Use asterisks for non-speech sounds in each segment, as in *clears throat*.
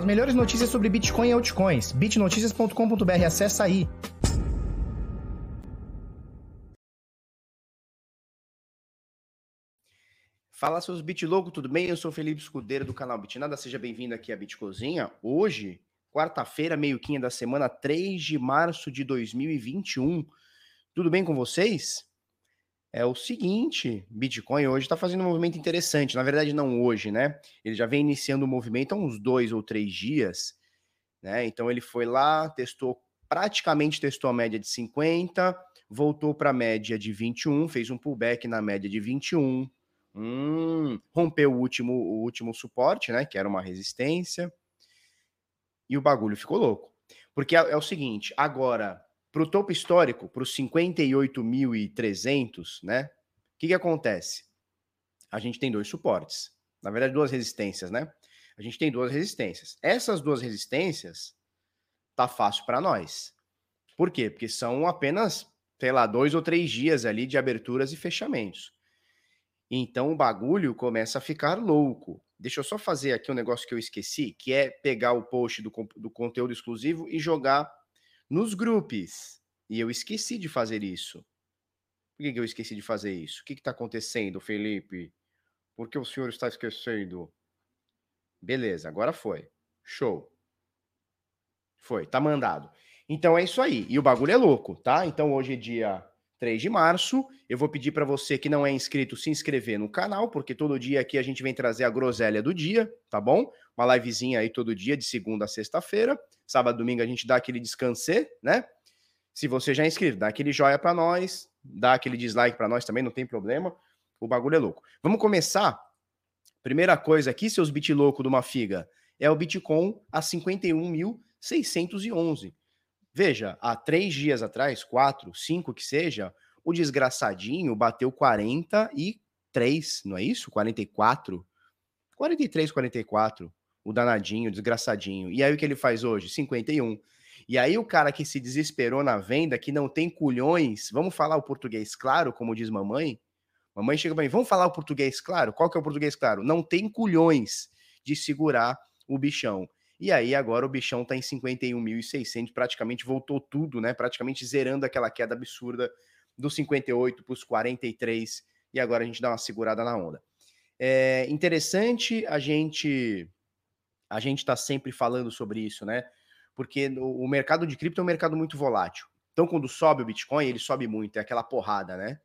As melhores notícias sobre Bitcoin e altcoins. bitnoticias.com.br, acessa aí. Fala seus Bitlogo, tudo bem? Eu sou Felipe Escudeiro do canal Bitnada, seja bem-vindo aqui à Bitcozinha. Hoje, quarta-feira, meio-quinha da semana, 3 de março de 2021. Tudo bem com vocês? É o seguinte: Bitcoin hoje está fazendo um movimento interessante. Na verdade, não hoje, né? Ele já vem iniciando o movimento há uns dois ou três dias, né? Então ele foi lá, testou, praticamente testou a média de 50, voltou para a média de 21, fez um pullback na média de 21. Hum, rompeu o último, o último suporte, né? Que era uma resistência. E o bagulho ficou louco. Porque é, é o seguinte, agora para o topo histórico, para os 58.300, né? O que, que acontece? A gente tem dois suportes. Na verdade, duas resistências, né? A gente tem duas resistências. Essas duas resistências tá fácil para nós. Por quê? Porque são apenas, sei lá, dois ou três dias ali de aberturas e fechamentos. Então o bagulho começa a ficar louco. Deixa eu só fazer aqui um negócio que eu esqueci, que é pegar o post do, do conteúdo exclusivo e jogar nos grupos. E eu esqueci de fazer isso. Por que, eu esqueci de fazer isso? O que está acontecendo, Felipe? Por que o senhor está esquecendo? Beleza, agora foi. Show. Foi, tá mandado. Então é isso aí. E o bagulho é louco, tá? Então hoje é dia 3 de março. Eu vou pedir para você que não é inscrito se inscrever no canal, porque todo dia aqui a gente vem trazer a groselha do dia, tá bom? Uma livezinha aí todo dia, de segunda a sexta-feira. Sábado, domingo a gente dá aquele descanse, né? Se você já é inscrito, dá aquele joia para nós, dá aquele dislike para nós também, não tem problema. O bagulho é louco. Vamos começar? Primeira coisa aqui, seus bit louco de uma figa, é o Bitcoin a 51.611. Veja, há três dias atrás, quatro, cinco que seja, o desgraçadinho bateu 43, não é isso? 44? 43, 44 o danadinho, o desgraçadinho. E aí o que ele faz hoje? 51. E aí o cara que se desesperou na venda, que não tem culhões, vamos falar o português claro, como diz mamãe? Mamãe chega para mim, vamos falar o português claro? Qual que é o português claro? Não tem culhões de segurar o bichão. E aí agora o bichão tá em 51.600, praticamente voltou tudo, né? Praticamente zerando aquela queda absurda dos 58 para os 43 e agora a gente dá uma segurada na onda. É interessante a gente a gente está sempre falando sobre isso, né? Porque o mercado de cripto é um mercado muito volátil. Então, quando sobe o Bitcoin, ele sobe muito, é aquela porrada, né?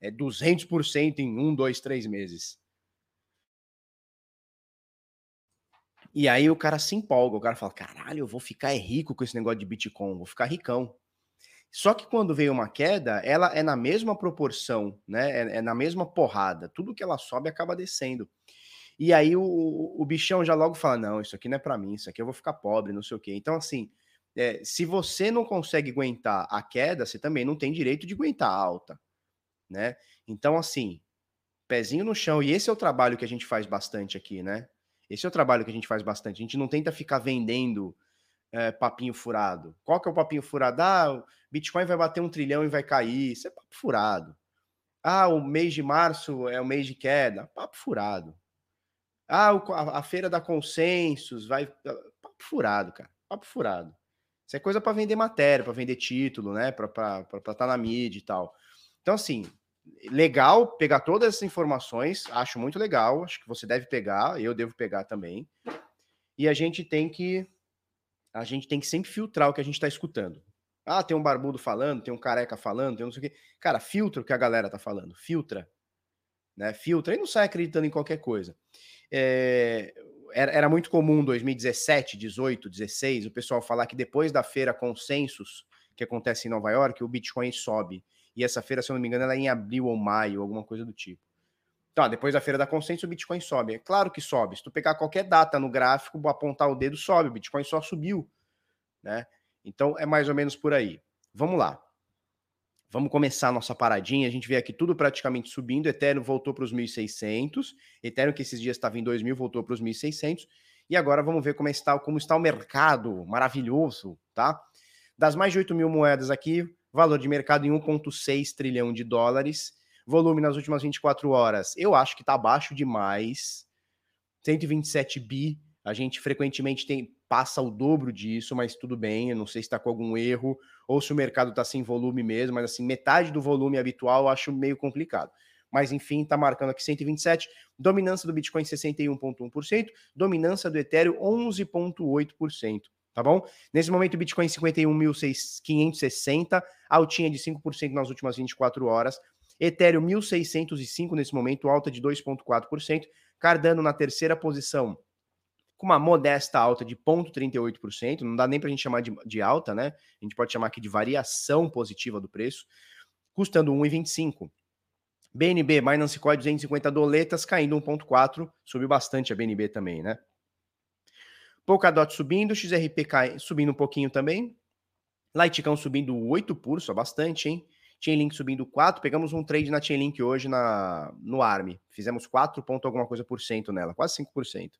É 200% em um, dois, três meses. E aí o cara se empolga, o cara fala: caralho, eu vou ficar rico com esse negócio de Bitcoin, vou ficar ricão. Só que quando veio uma queda, ela é na mesma proporção, né? É, é na mesma porrada. Tudo que ela sobe acaba descendo. E aí o, o bichão já logo fala: não, isso aqui não é para mim, isso aqui eu vou ficar pobre, não sei o quê. Então, assim, é, se você não consegue aguentar a queda, você também não tem direito de aguentar a alta, né? Então, assim, pezinho no chão, e esse é o trabalho que a gente faz bastante aqui, né? Esse é o trabalho que a gente faz bastante. A gente não tenta ficar vendendo é, papinho furado. Qual que é o papinho furado? Ah, o Bitcoin vai bater um trilhão e vai cair. Isso é papo furado. Ah, o mês de março é o mês de queda. Papo furado. Ah, a, feira da consensos vai. Ah, papo furado, cara. Papo furado. Isso é coisa para vender matéria, para vender título, né? Para estar na mídia e tal. Então, assim, legal pegar todas essas informações, acho muito legal, acho que você deve pegar, eu devo pegar também. E a gente tem que a gente tem que sempre filtrar o que a gente está escutando. Ah, tem um barbudo falando, tem um careca falando, tem não sei o quê. Cara, filtra o que a galera tá falando, filtra. Né? Filtra e não sai acreditando em qualquer coisa. É, era, era, muito comum 2017, 18, 16, o pessoal falar que depois da feira Consensus, que acontece em Nova York, o Bitcoin sobe. E essa feira, se eu não me engano, ela é em abril ou maio, alguma coisa do tipo. Então, depois da feira da Consensus, o Bitcoin sobe. É claro que sobe. Se tu pegar qualquer data no gráfico, apontar o dedo, sobe. O Bitcoin só subiu. Né? Então, é mais ou menos por aí. Vamos lá. Vamos começar a nossa paradinha. A gente vê aqui tudo praticamente subindo. Ethereum voltou para os 1.600. Ethereum, que esses dias estava em 2.000, voltou para os 1.600. E agora vamos ver como está, como está o mercado maravilhoso, tá? Das mais de 8 mil moedas aqui, valor de mercado em 1,6 trilhão de dólares. Volume nas últimas 24 horas, eu acho que está baixo demais. 127 bi. A gente frequentemente tem passa o dobro disso, mas tudo bem, eu não sei se está com algum erro ou se o mercado está sem volume mesmo, mas assim, metade do volume habitual eu acho meio complicado. Mas enfim, está marcando aqui 127, dominância do Bitcoin 61,1%, dominância do Ethereum 11,8%. Tá bom? Nesse momento, o Bitcoin 51.560, altinha de 5% nas últimas 24 horas. Ethereum 1.605 nesse momento, alta de 2,4%. Cardano na terceira posição, com uma modesta alta de 0,38%, não dá nem para a gente chamar de, de, alta, né? A gente pode chamar aqui de variação positiva do preço, custando 1,25. BNB, Binance Coin, 250 doletas, caindo 1,4, subiu bastante a BNB também, né? Polkadot subindo, XRP cai, subindo um pouquinho também. Litecoin subindo 8 por, só bastante, hein? Chainlink subindo 4, pegamos um trade na Chainlink hoje na, no ARM, fizemos 4 ponto alguma coisa por cento nela, quase 5%.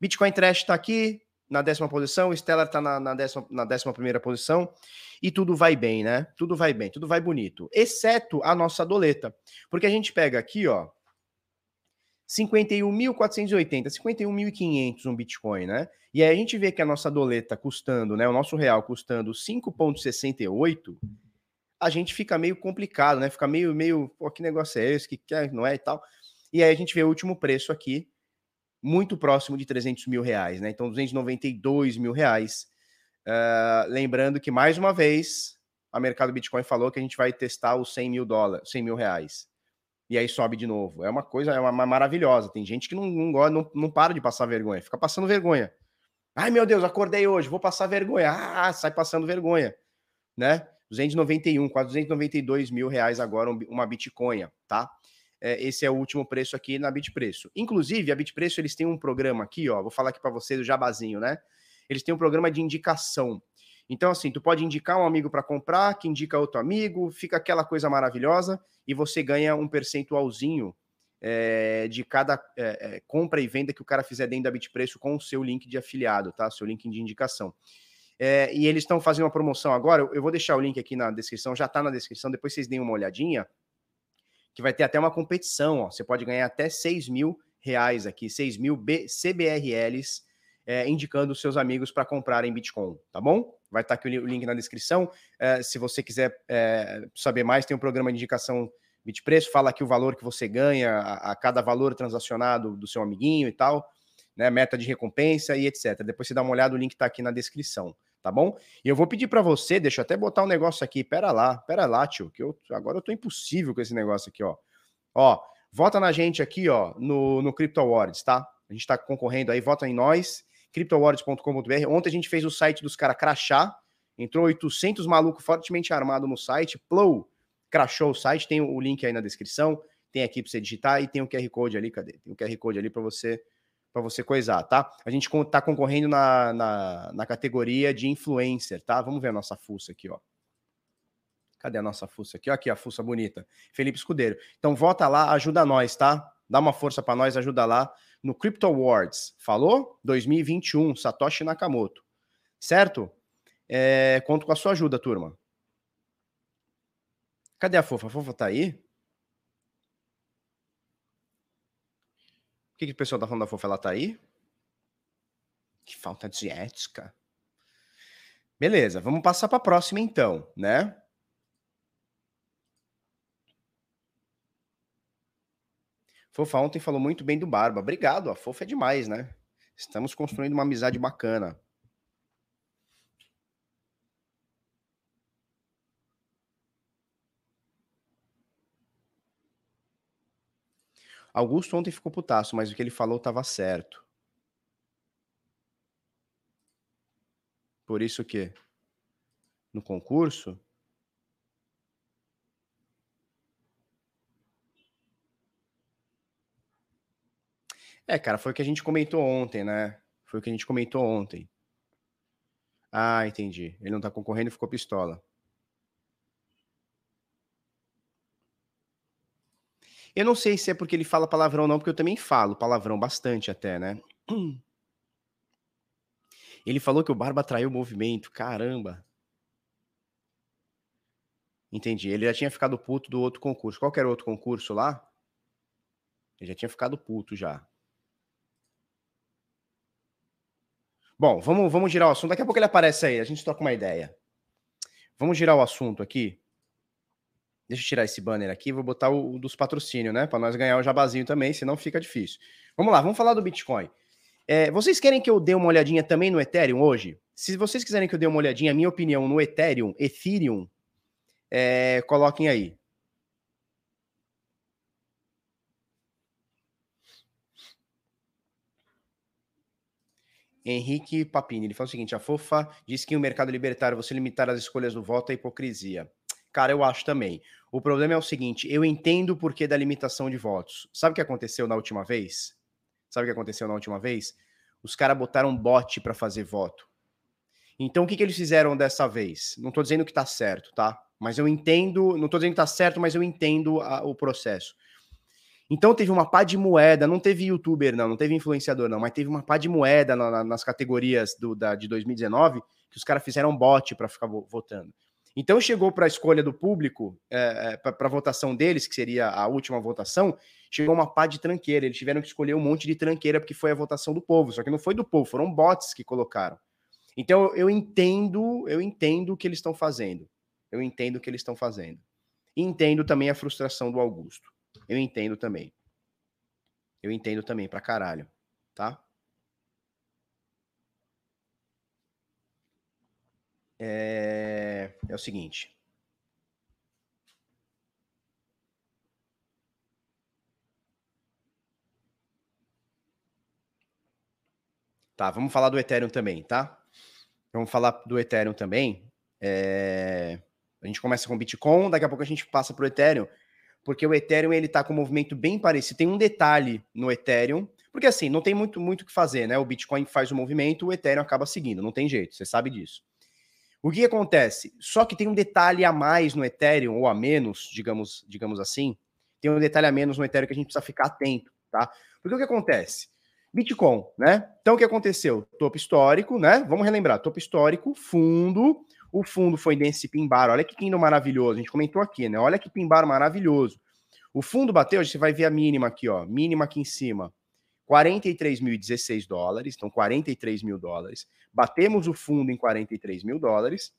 Bitcoin Trash está aqui na décima posição, Stellar está na, na, décima, na décima primeira posição, e tudo vai bem, né? Tudo vai bem, tudo vai bonito, exceto a nossa doleta, porque a gente pega aqui, ó, 51.480, 51.500 um Bitcoin, né? E aí a gente vê que a nossa doleta custando, né, o nosso real custando 5.68, a gente fica meio complicado, né? Fica meio, meio, pô, que negócio é esse, que quer, não é e tal. E aí a gente vê o último preço aqui, muito próximo de 300 mil reais, né? Então, 292 mil reais. Uh, lembrando que, mais uma vez, a Mercado Bitcoin falou que a gente vai testar os 100 mil dólares, 100 mil reais. E aí sobe de novo. É uma coisa, é uma, maravilhosa. Tem gente que não, não, não, não para de passar vergonha, fica passando vergonha. Ai, meu Deus, acordei hoje, vou passar vergonha. Ah, sai passando vergonha, né? 291, quase 292 mil reais agora uma Bitcoin, tá? É, esse é o último preço aqui na Bitpreço. Inclusive, a Bitpreço, eles têm um programa aqui, ó, vou falar aqui para vocês o jabazinho, né? Eles têm um programa de indicação. Então, assim, tu pode indicar um amigo para comprar, que indica outro amigo, fica aquela coisa maravilhosa e você ganha um percentualzinho é, de cada é, é, compra e venda que o cara fizer dentro da Bitpreço com o seu link de afiliado, tá? Seu link de indicação. É, e eles estão fazendo uma promoção agora. Eu vou deixar o link aqui na descrição, já está na descrição, depois vocês deem uma olhadinha. Que vai ter até uma competição, ó. Você pode ganhar até 6 mil reais aqui, 6 mil B CBRLs, é, indicando os seus amigos para comprarem Bitcoin, tá bom? Vai estar tá aqui o link na descrição. É, se você quiser é, saber mais, tem um programa de indicação Bitpreço, fala aqui o valor que você ganha a, a cada valor transacionado do seu amiguinho e tal, né? Meta de recompensa e etc. Depois você dá uma olhada, o link está aqui na descrição tá bom? E eu vou pedir para você, deixa eu até botar um negócio aqui, pera lá, pera lá, tio, que eu agora eu tô impossível com esse negócio aqui, ó. Ó, vota na gente aqui, ó, no, no Crypto Awards, tá? A gente tá concorrendo aí, vota em nós, cryptoawards.com.br. Ontem a gente fez o site dos caras crachar, entrou 800 maluco fortemente armado no site, plou, crachou o site, tem o link aí na descrição, tem aqui para você digitar e tem o QR Code ali, cadê? Tem o QR Code ali para você para você coisar, tá? A gente está concorrendo na, na, na, categoria de influencer, tá? Vamos ver a nossa fuça aqui, ó. Cadê a nossa fuça aqui? Aqui a fuça bonita. Felipe Escudeiro. Então vota lá, ajuda nós, tá? Dá uma força para nós, ajuda lá no Crypto Awards. Falou? 2021, Satoshi Nakamoto. Certo? É, conto com a sua ajuda, turma. Cadê a fofa? A fofa tá aí? Que, que o pessoal tá falando da fofa? Ela tá aí? Que falta de ética. Beleza, vamos passar para a próxima então, né? Fofa ontem falou muito bem do Barba. Obrigado, a fofa é demais, né? Estamos construindo uma amizade bacana. Augusto ontem ficou putaço, mas o que ele falou estava certo. Por isso que no concurso É, cara, foi o que a gente comentou ontem, né? Foi o que a gente comentou ontem. Ah, entendi. Ele não tá concorrendo e ficou pistola. Eu não sei se é porque ele fala palavrão ou não, porque eu também falo palavrão bastante até, né? Ele falou que o Barba traiu o movimento. Caramba. Entendi. Ele já tinha ficado puto do outro concurso. Qual era o outro concurso lá? Ele já tinha ficado puto já. Bom, vamos, vamos girar o assunto. Daqui a pouco ele aparece aí, a gente toca uma ideia. Vamos girar o assunto aqui. Deixa eu tirar esse banner aqui, vou botar o, o dos patrocínios, né? Para nós ganhar o jabazinho também, senão fica difícil. Vamos lá, vamos falar do Bitcoin. É, vocês querem que eu dê uma olhadinha também no Ethereum hoje? Se vocês quiserem que eu dê uma olhadinha, minha opinião no Ethereum, Ethereum, é, coloquem aí. Henrique Papini, ele fala o seguinte: a Fofa diz que o mercado libertário, você limitar as escolhas do voto é hipocrisia. Cara, eu acho também. O problema é o seguinte: eu entendo o porquê da limitação de votos. Sabe o que aconteceu na última vez? Sabe o que aconteceu na última vez? Os caras botaram bot para fazer voto. Então, o que, que eles fizeram dessa vez? Não estou dizendo que está certo, tá? Mas eu entendo, não estou dizendo que está certo, mas eu entendo a, o processo. Então teve uma pá de moeda, não teve youtuber, não, não teve influenciador, não, mas teve uma pá de moeda na, na, nas categorias do, da, de 2019 que os caras fizeram bot para ficar votando. Então chegou para a escolha do público, é, é para a votação deles, que seria a última votação, chegou uma pá de tranqueira. Eles tiveram que escolher um monte de tranqueira porque foi a votação do povo. Só que não foi do povo, foram bots que colocaram. Então eu entendo, eu entendo o que eles estão fazendo. Eu entendo o que eles estão fazendo. E entendo também a frustração do Augusto. Eu entendo também. Eu entendo também pra caralho, tá? É, é o seguinte. Tá, vamos falar do Ethereum também, tá? Vamos falar do Ethereum também. É... A gente começa com o Bitcoin, daqui a pouco a gente passa para o Ethereum porque o Ethereum ele tá com um movimento bem parecido. Tem um detalhe no Ethereum, porque assim, não tem muito muito o que fazer, né? O Bitcoin faz o movimento, o Ethereum acaba seguindo, não tem jeito, você sabe disso. O que, acontece? Só que tem um detalhe a mais no Ethereum, ou a menos, digamos, digamos assim, tem um detalhe a menos no Ethereum que a gente precisa ficar atento, tá? Porque o que acontece? Bitcoin, né? Então o que aconteceu? Topo histórico, né? Vamos relembrar, topo histórico, fundo, o fundo foi desse pimbar. Olha que pino maravilhoso. A gente comentou aqui, né? Olha que pimbar maravilhoso. O fundo bateu, você vai ver a mínima aqui, ó. Mínima aqui em cima. 43.016 dólares, então 43 mil dólares. Batemos o fundo em 43 mil dólares.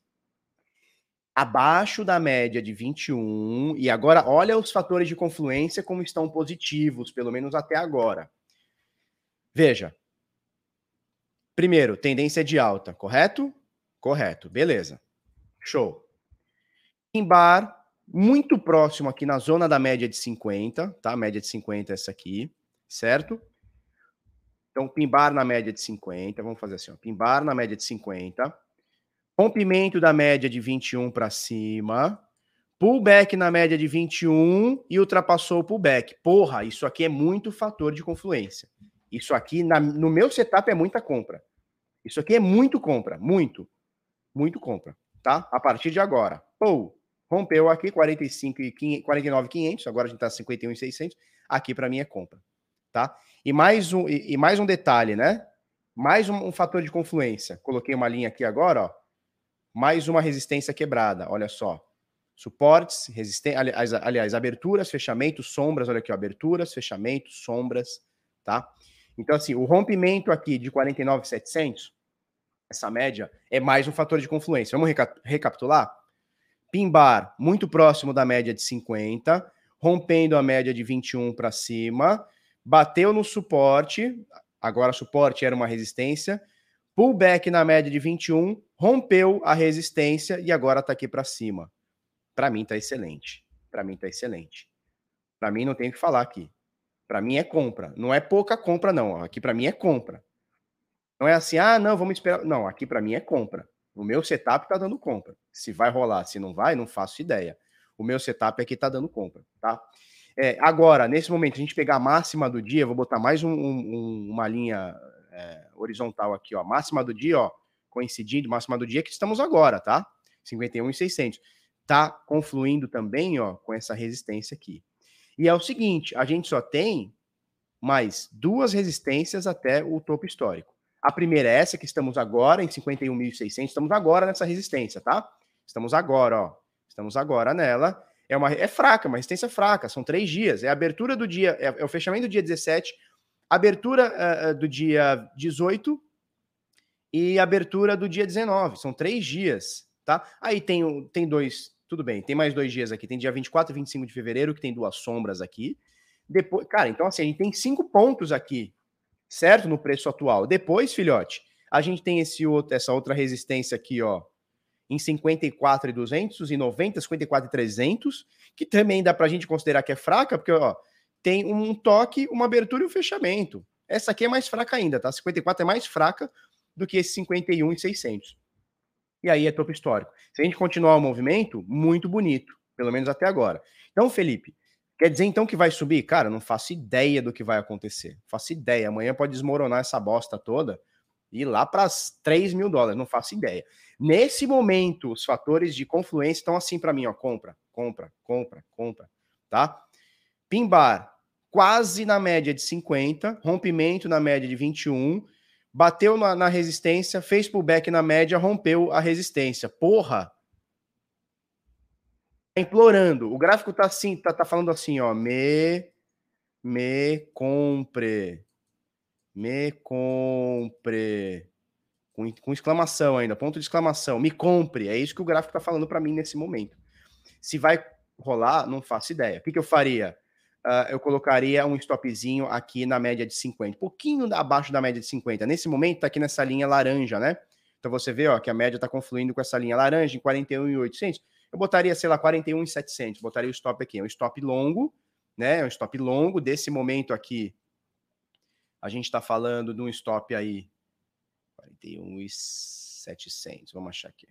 Abaixo da média de 21. E agora, olha os fatores de confluência como estão positivos, pelo menos até agora. Veja. Primeiro, tendência de alta, correto? Correto, beleza. Show. Pimbar, muito próximo aqui na zona da média de 50, tá? Média de 50 é essa aqui, certo? Então, pimbar na média de 50, vamos fazer assim, ó. Pimbar na média de 50. Rompimento da média de 21 para cima. Pullback na média de 21 e ultrapassou o pullback. Porra, isso aqui é muito fator de confluência. Isso aqui, na, no meu setup, é muita compra. Isso aqui é muito compra, muito muito compra, tá? A partir de agora. Pô, rompeu aqui 45 e 49 500, agora a gente tá 51 e 600, aqui para mim é compra, tá? E mais um e, e mais um detalhe, né? Mais um, um, fator de confluência. Coloquei uma linha aqui agora, ó. Mais uma resistência quebrada, olha só. Suportes, resistência, aliás, aliás, aberturas, fechamentos, sombras, olha aqui, ó, aberturas, fechamentos, sombras, tá? Então assim, o rompimento aqui de 49,700 essa média, é mais um fator de confluência. Vamos recapitular? Pimbar, muito próximo da média de 50, rompendo a média de 21 para cima, bateu no suporte, agora suporte era uma resistência, pullback na média de 21, rompeu a resistência e agora está aqui para cima. Para mim está excelente. Para mim está excelente. Para mim não tem o que falar aqui. Para mim é compra. Não é pouca compra não. Aqui para mim é compra. Não é assim, ah, não, vamos esperar. Não, aqui para mim é compra. O meu setup está dando compra. Se vai rolar, se não vai, não faço ideia. O meu setup aqui está dando compra, tá? É, agora, nesse momento, a gente pegar a máxima do dia, vou botar mais um, um, uma linha é, horizontal aqui, ó. Máxima do dia, ó, coincidindo, máxima do dia que estamos agora, tá? 51,600. Tá confluindo também, ó, com essa resistência aqui. E é o seguinte, a gente só tem mais duas resistências até o topo histórico. A primeira é essa que estamos agora em 51.600, estamos agora nessa resistência, tá? Estamos agora, ó. Estamos agora nela. É uma é fraca, uma resistência fraca, são três dias. É a abertura do dia, é, é o fechamento do dia 17, abertura uh, do dia 18 e abertura do dia 19. São três dias, tá? Aí tem, tem dois, tudo bem, tem mais dois dias aqui. Tem dia 24 e 25 de fevereiro, que tem duas sombras aqui. Depois, cara, então assim, a gente tem cinco pontos aqui, certo? No preço atual. Depois, filhote, a gente tem esse outro, essa outra resistência aqui, ó, em 54,200 e 90, 54,300, que também dá para a gente considerar que é fraca, porque ó, tem um toque, uma abertura e um fechamento. Essa aqui é mais fraca ainda, tá? 54 é mais fraca do que esse 51 e 600. Aí é topo histórico. Se a gente continuar o movimento, muito bonito, pelo menos até agora. Então, Felipe, quer dizer então que vai subir? Cara, não faço ideia do que vai acontecer. Faço ideia. Amanhã pode desmoronar essa bosta toda e ir lá para 3 mil dólares. Não faço ideia. Nesse momento, os fatores de confluência estão assim para mim, ó, compra, compra, compra, compra, tá? Pimbar, quase na média de 50, rompimento na média de 21, bateu na, na resistência, fez pullback na média, rompeu a resistência. Porra! Implorando. O gráfico tá assim, tá, tá falando assim, ó, me me compre. Me compre com, com exclamação ainda, ponto de exclamação, me compre. É isso que o gráfico está falando para mim nesse momento. Se vai rolar, não faço ideia. O que, que eu faria? Uh, eu colocaria um stopzinho aqui na média de 50, pouquinho abaixo da média de 50. Nesse momento, está aqui nessa linha laranja, né? Então você vê ó, que a média está confluindo com essa linha laranja em 41,800. Eu botaria, sei lá, 41,700. Botaria o stop aqui. É um stop longo, né? É um stop longo. Desse momento aqui, a gente está falando de um stop aí 41,700. Vamos achar aqui.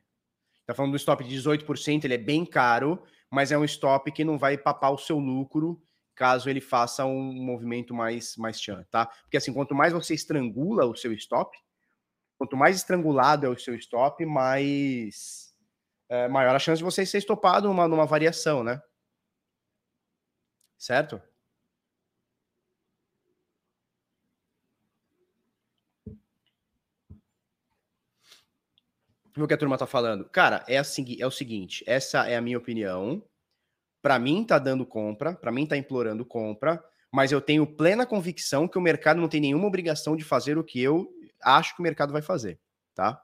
Tá falando do stop de 18%, ele é bem caro, mas é um stop que não vai papar o seu lucro caso ele faça um movimento mais mais chan, tá? Porque assim, quanto mais você estrangula o seu stop, quanto mais estrangulado é o seu stop, mais é, maior a chance de você ser estopado numa, numa variação, né? Certo? O que a turma tá falando? Cara, é, assim, é o seguinte, essa é a minha opinião. Para mim tá dando compra, para mim tá implorando compra, mas eu tenho plena convicção que o mercado não tem nenhuma obrigação de fazer o que eu acho que o mercado vai fazer, tá?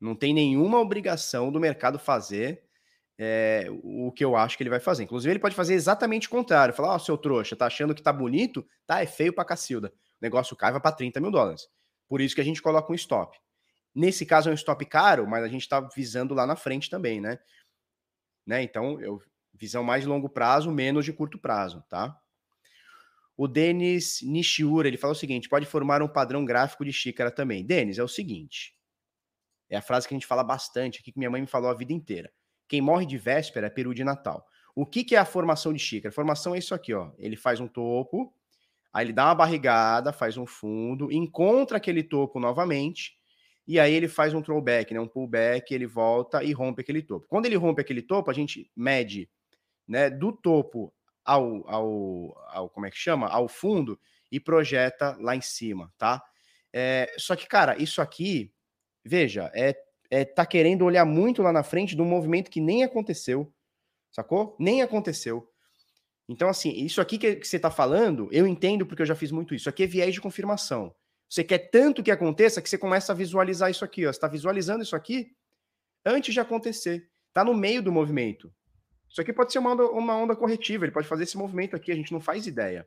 Não tem nenhuma obrigação do mercado fazer é, o que eu acho que ele vai fazer. Inclusive, ele pode fazer exatamente o contrário. Falar, ó, oh, seu trouxa, tá achando que tá bonito? Tá, é feio pra cacilda. O negócio cai, vai pra 30 mil dólares. Por isso que a gente coloca um stop. Nesse caso é um stop caro, mas a gente está visando lá na frente também, né? né? Então, eu visão mais de longo prazo, menos de curto prazo, tá? O Denis Nishiura, ele fala o seguinte: pode formar um padrão gráfico de xícara também. Denis, é o seguinte. É a frase que a gente fala bastante aqui, que minha mãe me falou a vida inteira. Quem morre de véspera é peru de Natal. O que, que é a formação de xícara? Formação é isso aqui, ó. Ele faz um topo, aí ele dá uma barrigada, faz um fundo, encontra aquele topo novamente, e aí ele faz um throwback, né, um pullback, ele volta e rompe aquele topo. Quando ele rompe aquele topo, a gente mede né, do topo ao, ao, ao como é que chama? Ao fundo e projeta lá em cima, tá? É, só que, cara, isso aqui, veja, é, é tá querendo olhar muito lá na frente de um movimento que nem aconteceu, sacou? Nem aconteceu. Então, assim, isso aqui que, você tá falando, eu entendo porque eu já fiz muito isso. Isso aqui é viés de confirmação. Você quer tanto que aconteça que você começa a visualizar isso aqui. Ó. Você está visualizando isso aqui antes de acontecer. Está no meio do movimento. Isso aqui pode ser uma onda, uma onda corretiva. Ele pode fazer esse movimento aqui. A gente não faz ideia.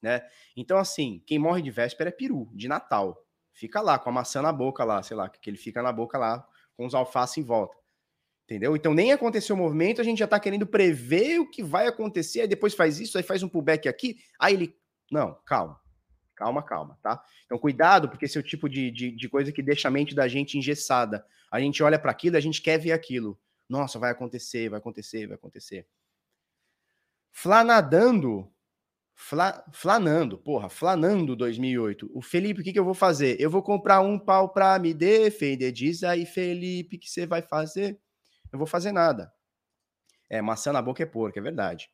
Né? Então, assim, quem morre de véspera é peru, de Natal. Fica lá com a maçã na boca lá, sei lá, que ele fica na boca lá com os alfaces em volta. Entendeu? Então nem aconteceu o movimento, a gente já tá querendo prever o que vai acontecer, aí depois faz isso, aí faz um pullback aqui, aí ele. Não, calma. Calma, calma, tá? Então, cuidado, porque esse é o tipo de, de, de coisa que deixa a mente da gente engessada. A gente olha para aquilo a gente quer ver aquilo. Nossa, vai acontecer, vai acontecer, vai acontecer. Flanadando, fla, flanando, porra, flanando 2008. O Felipe, o que, que eu vou fazer? Eu vou comprar um pau pra me defender. Diz aí, Felipe, que você vai fazer? Eu vou fazer nada. É, maçã na boca é porca, é verdade.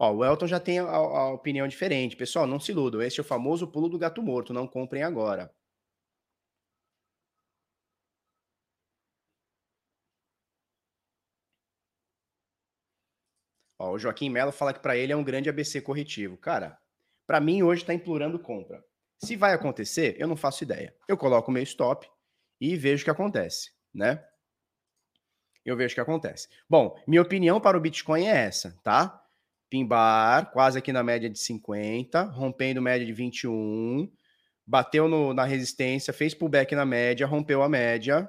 Ó, o Elton já tem a, a opinião diferente. Pessoal, não se iludam. Esse é o famoso pulo do gato morto. Não comprem agora. Ó, o Joaquim Mello fala que para ele é um grande ABC corretivo. Cara, Para mim, hoje está implorando compra. Se vai acontecer, eu não faço ideia. Eu coloco o meu stop e vejo o que acontece, né? Eu vejo o que acontece. Bom, minha opinião para o Bitcoin é essa, tá? Pimbar, quase aqui na média de 50, rompendo média de 21, bateu no, na resistência, fez pullback na média, rompeu a média.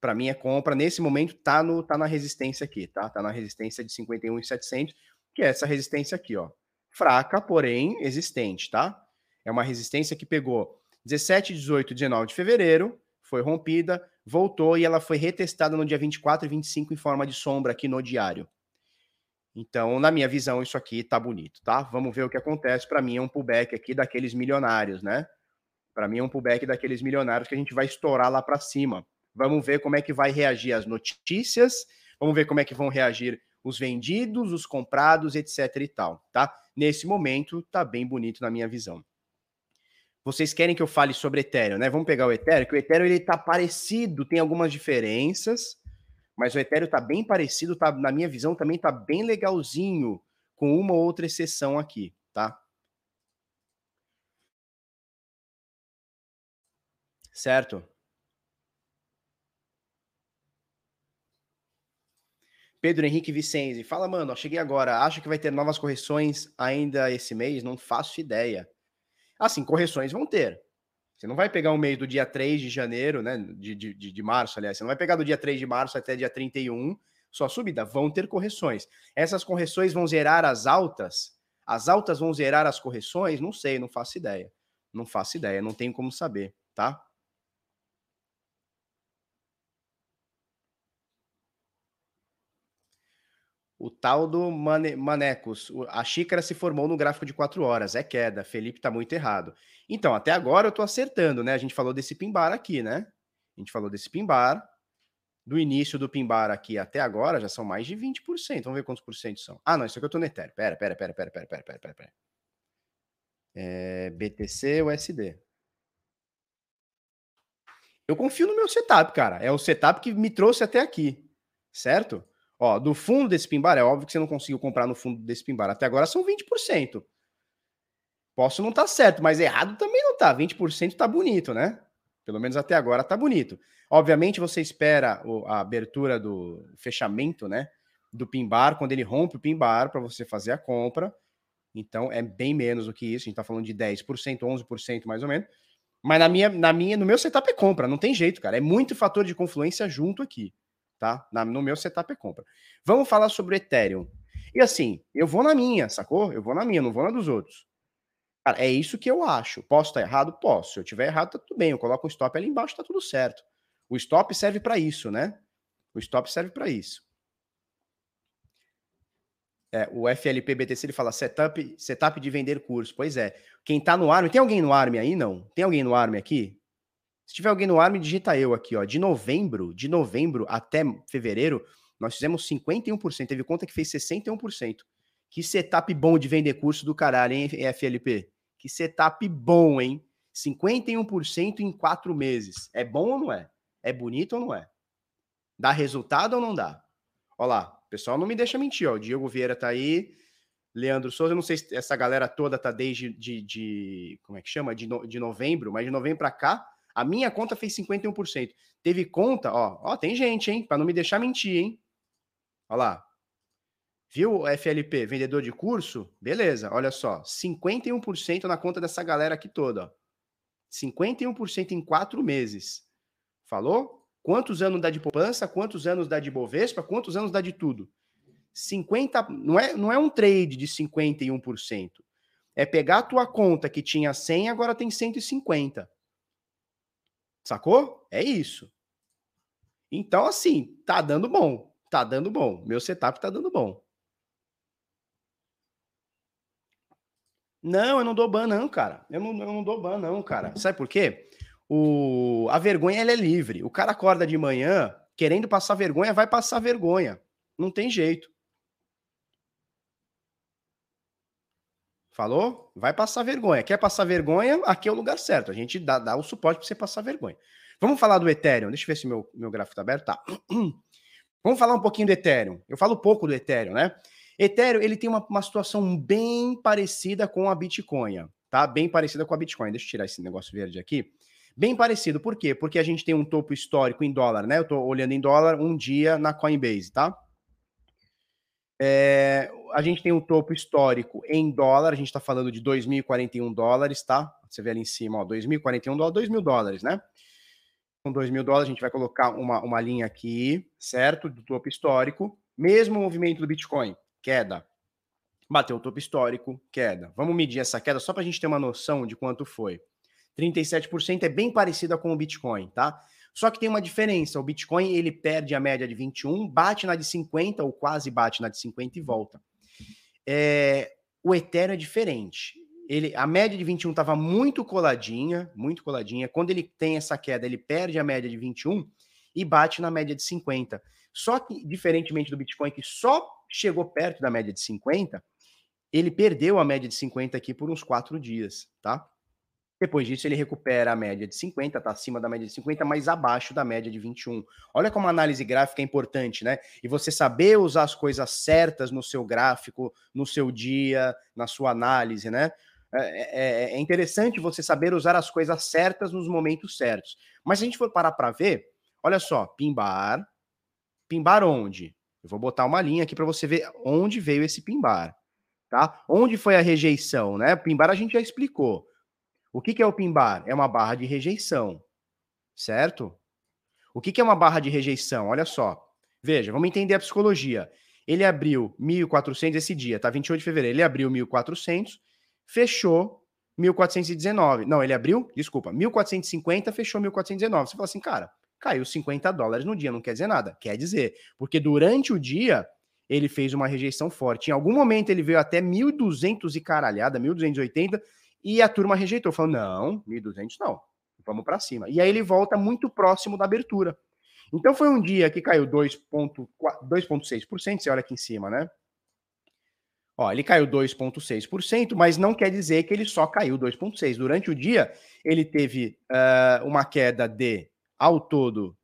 Para mim é compra. Nesse momento tá, no, tá na resistência aqui, tá? Tá na resistência de 51,700, que é essa resistência aqui, ó. Fraca, porém existente, tá? É uma resistência que pegou 17, 18, 19 de fevereiro, foi rompida, voltou e ela foi retestada no dia 24 e 25 em forma de sombra aqui no diário. Então, na minha visão, isso aqui tá bonito, tá? Vamos ver o que acontece. Para mim é um pullback aqui daqueles milionários, né? Para mim é um pullback daqueles milionários que a gente vai estourar lá para cima. Vamos ver como é que vai reagir as notícias, vamos ver como é que vão reagir os vendidos, os comprados, etc e tal, tá? Nesse momento tá bem bonito na minha visão vocês querem que eu fale sobre Ethereum, né? Vamos pegar o Ethereum, que o Ethereum ele tá parecido, tem algumas diferenças, mas o Ethereum tá bem parecido, tá, na minha visão também tá bem legalzinho, com uma ou outra exceção aqui, tá? Certo? Pedro Henrique Vicenzi, fala, mano, ó, cheguei agora, acho que vai ter novas correções ainda esse mês? Não faço ideia. Assim, correções vão ter. Você não vai pegar o mês do dia 3 de janeiro, né? De, de, de março, aliás. Você não vai pegar do dia 3 de março até dia 31, só subida. Vão ter correções. Essas correções vão zerar as altas? As altas vão zerar as correções? Não sei, não faço ideia. Não faço ideia, não tenho como saber, tá? O tal do Mane, Manecos, a xícara se formou no gráfico de quatro horas, é queda, Felipe tá muito errado. Então, até agora eu tô acertando, né? A gente falou desse pimbar aqui, né? A gente falou desse pimbar, do início do pimbar aqui até agora já são mais de 20%. Vamos ver quantos por cento são. Ah, não, isso aqui eu tô no Ethereum. Pera, pera, pera, pera, pera, pera, pera, pera. pera. É, BTC USD. Eu confio no meu setup, cara. É o setup que me trouxe até aqui, certo? Ó, do fundo desse pimbar, é óbvio que você não conseguiu comprar no fundo desse pimbar. Até agora são 20%. Posso não estar tá certo, mas errado também não tá. 20% tá bonito, né? Pelo menos até agora tá bonito. Obviamente você espera a abertura do fechamento, né? Do pimbar, quando ele rompe o pimbar para você fazer a compra. Então é bem menos do que isso. A gente tá falando de 10%, 11% mais ou menos. Mas na minha, na minha, no meu setup é compra, não tem jeito, cara. É muito fator de confluência junto aqui tá? Na, no meu setup é compra. Vamos falar sobre Ethereum. E assim, eu vou na minha, sacou? Eu vou na minha, não vou na dos outros. Cara, é isso que eu acho. Posso estar errado? Posso. Se eu tiver errado, tá tudo bem. Eu coloco um stop ali embaixo, tá tudo certo. O stop serve para isso, né? O stop serve para isso. É, o FLP BTC ele fala setup, setup de vender curso. Pois é. Quem tá no ARM, tem alguém no ARM aí? Não? Tem alguém no ARM aqui? Se tiver alguém no ar, me digita eu aqui, ó. De novembro, de novembro até fevereiro, nós fizemos 51%. Teve conta que fez 61%. Que setup bom de vender curso do caralho, hein, FLP? Que setup bom, hein? 51% em quatro meses. É bom ou não é? É bonito ou não é? Dá resultado ou não dá? Olha lá, pessoal não me deixa mentir, ó. O Diego Vieira tá aí. Leandro Souza, eu não sei se essa galera toda tá desde de, de como é que chama? De, no, de novembro, mas de novembro para cá, a minha conta fez 51%. Teve conta, ó, ó, tem gente, hein? Para não me deixar mentir, hein? Olha lá. Viu, FLP, vendedor de curso? Beleza, olha só, 51% na conta dessa galera aqui toda. Ó. 51% em quatro meses. Falou? Quantos anos dá de poupança? Quantos anos dá de Bovespa? Quantos anos dá de tudo? 50, não é, não é um trade de 51%. É pegar a tua conta que tinha 100 agora tem 150. Sacou? É isso. Então, assim, tá dando bom. Tá dando bom. Meu setup tá dando bom. Não, eu não dou ban, não, cara. Eu não, eu não dou ban, não, cara. Sabe por quê? O, a vergonha ela é livre. O cara acorda de manhã querendo passar vergonha, vai passar vergonha. Não tem jeito. Falou? Vai passar vergonha. Quer passar vergonha? Aqui é o lugar certo. A gente dá, dá o suporte para você passar vergonha. Vamos falar do Ethereum. Deixa eu ver se meu, meu gráfico está aberto. Tá. *clears throat* Vamos falar um pouquinho do Ethereum. Eu falo pouco do Ethereum, né? Ethereum, ele tem uma, uma situação bem parecida com a Bitcoin, tá? Bem parecida com a Bitcoin. Deixa eu tirar esse negócio verde aqui. Bem parecido, por quê? Porque a gente tem um topo histórico em dólar, né? Eu tô olhando em dólar um dia na Coinbase, tá? É, a gente tem um topo histórico em dólar, a gente está falando de 2.041 dólares, tá? Você vê ali em cima, ó, 2.041 dólares, 2.000 dólares, né? Com 2.000 dólares, a gente vai colocar uma, uma linha aqui, certo? Do topo histórico. Mesmo movimento do Bitcoin, queda. Bateu o topo histórico, queda. Vamos medir essa queda só para a gente ter uma noção de quanto foi. 37% é bem parecida com o Bitcoin, tá? Só que tem uma diferença, o Bitcoin ele perde a média de 21, bate na de 50 ou quase bate na de 50 e volta. É, o Ethereum é diferente. Ele, a média de 21 estava muito coladinha, muito coladinha. Quando ele tem essa queda, ele perde a média de 21 e bate na média de 50. Só que, diferentemente do Bitcoin, que só chegou perto da média de 50, ele perdeu a média de 50 aqui por uns quatro dias, tá? Depois disso, ele recupera a média de 50, está acima da média de 50, mas abaixo da média de 21. Olha como a análise gráfica é importante, né? E você saber usar as coisas certas no seu gráfico, no seu dia, na sua análise, né? É, é, é interessante você saber usar as coisas certas nos momentos certos. Mas se a gente for parar para ver, olha só, pimbar. Pimbar onde? Eu vou botar uma linha aqui para você ver onde veio esse pimbar, tá? Onde foi a rejeição, né? Pimbar a gente já explicou. O que, que é o pin bar? É uma barra de rejeição, certo? O que, que é uma barra de rejeição? Olha só. Veja, vamos entender a psicologia. Ele abriu 1.400 esse dia, tá? 28 de fevereiro. Ele abriu 1.400, fechou 1.419. Não, ele abriu, desculpa, 1.450, fechou 1.419. Você fala assim, cara, caiu 50 dólares no dia, não quer dizer nada. Quer dizer, porque durante o dia ele fez uma rejeição forte. Em algum momento ele veio até 1.200 e caralhada, 1.280 e a turma rejeitou, falou: não, 1.200 não, vamos para cima. E aí ele volta muito próximo da abertura. Então foi um dia que caiu 2,6%, você olha aqui em cima, né? Ó, ele caiu 2,6%, mas não quer dizer que ele só caiu 2,6%. Durante o dia, ele teve uh, uma queda de, ao todo,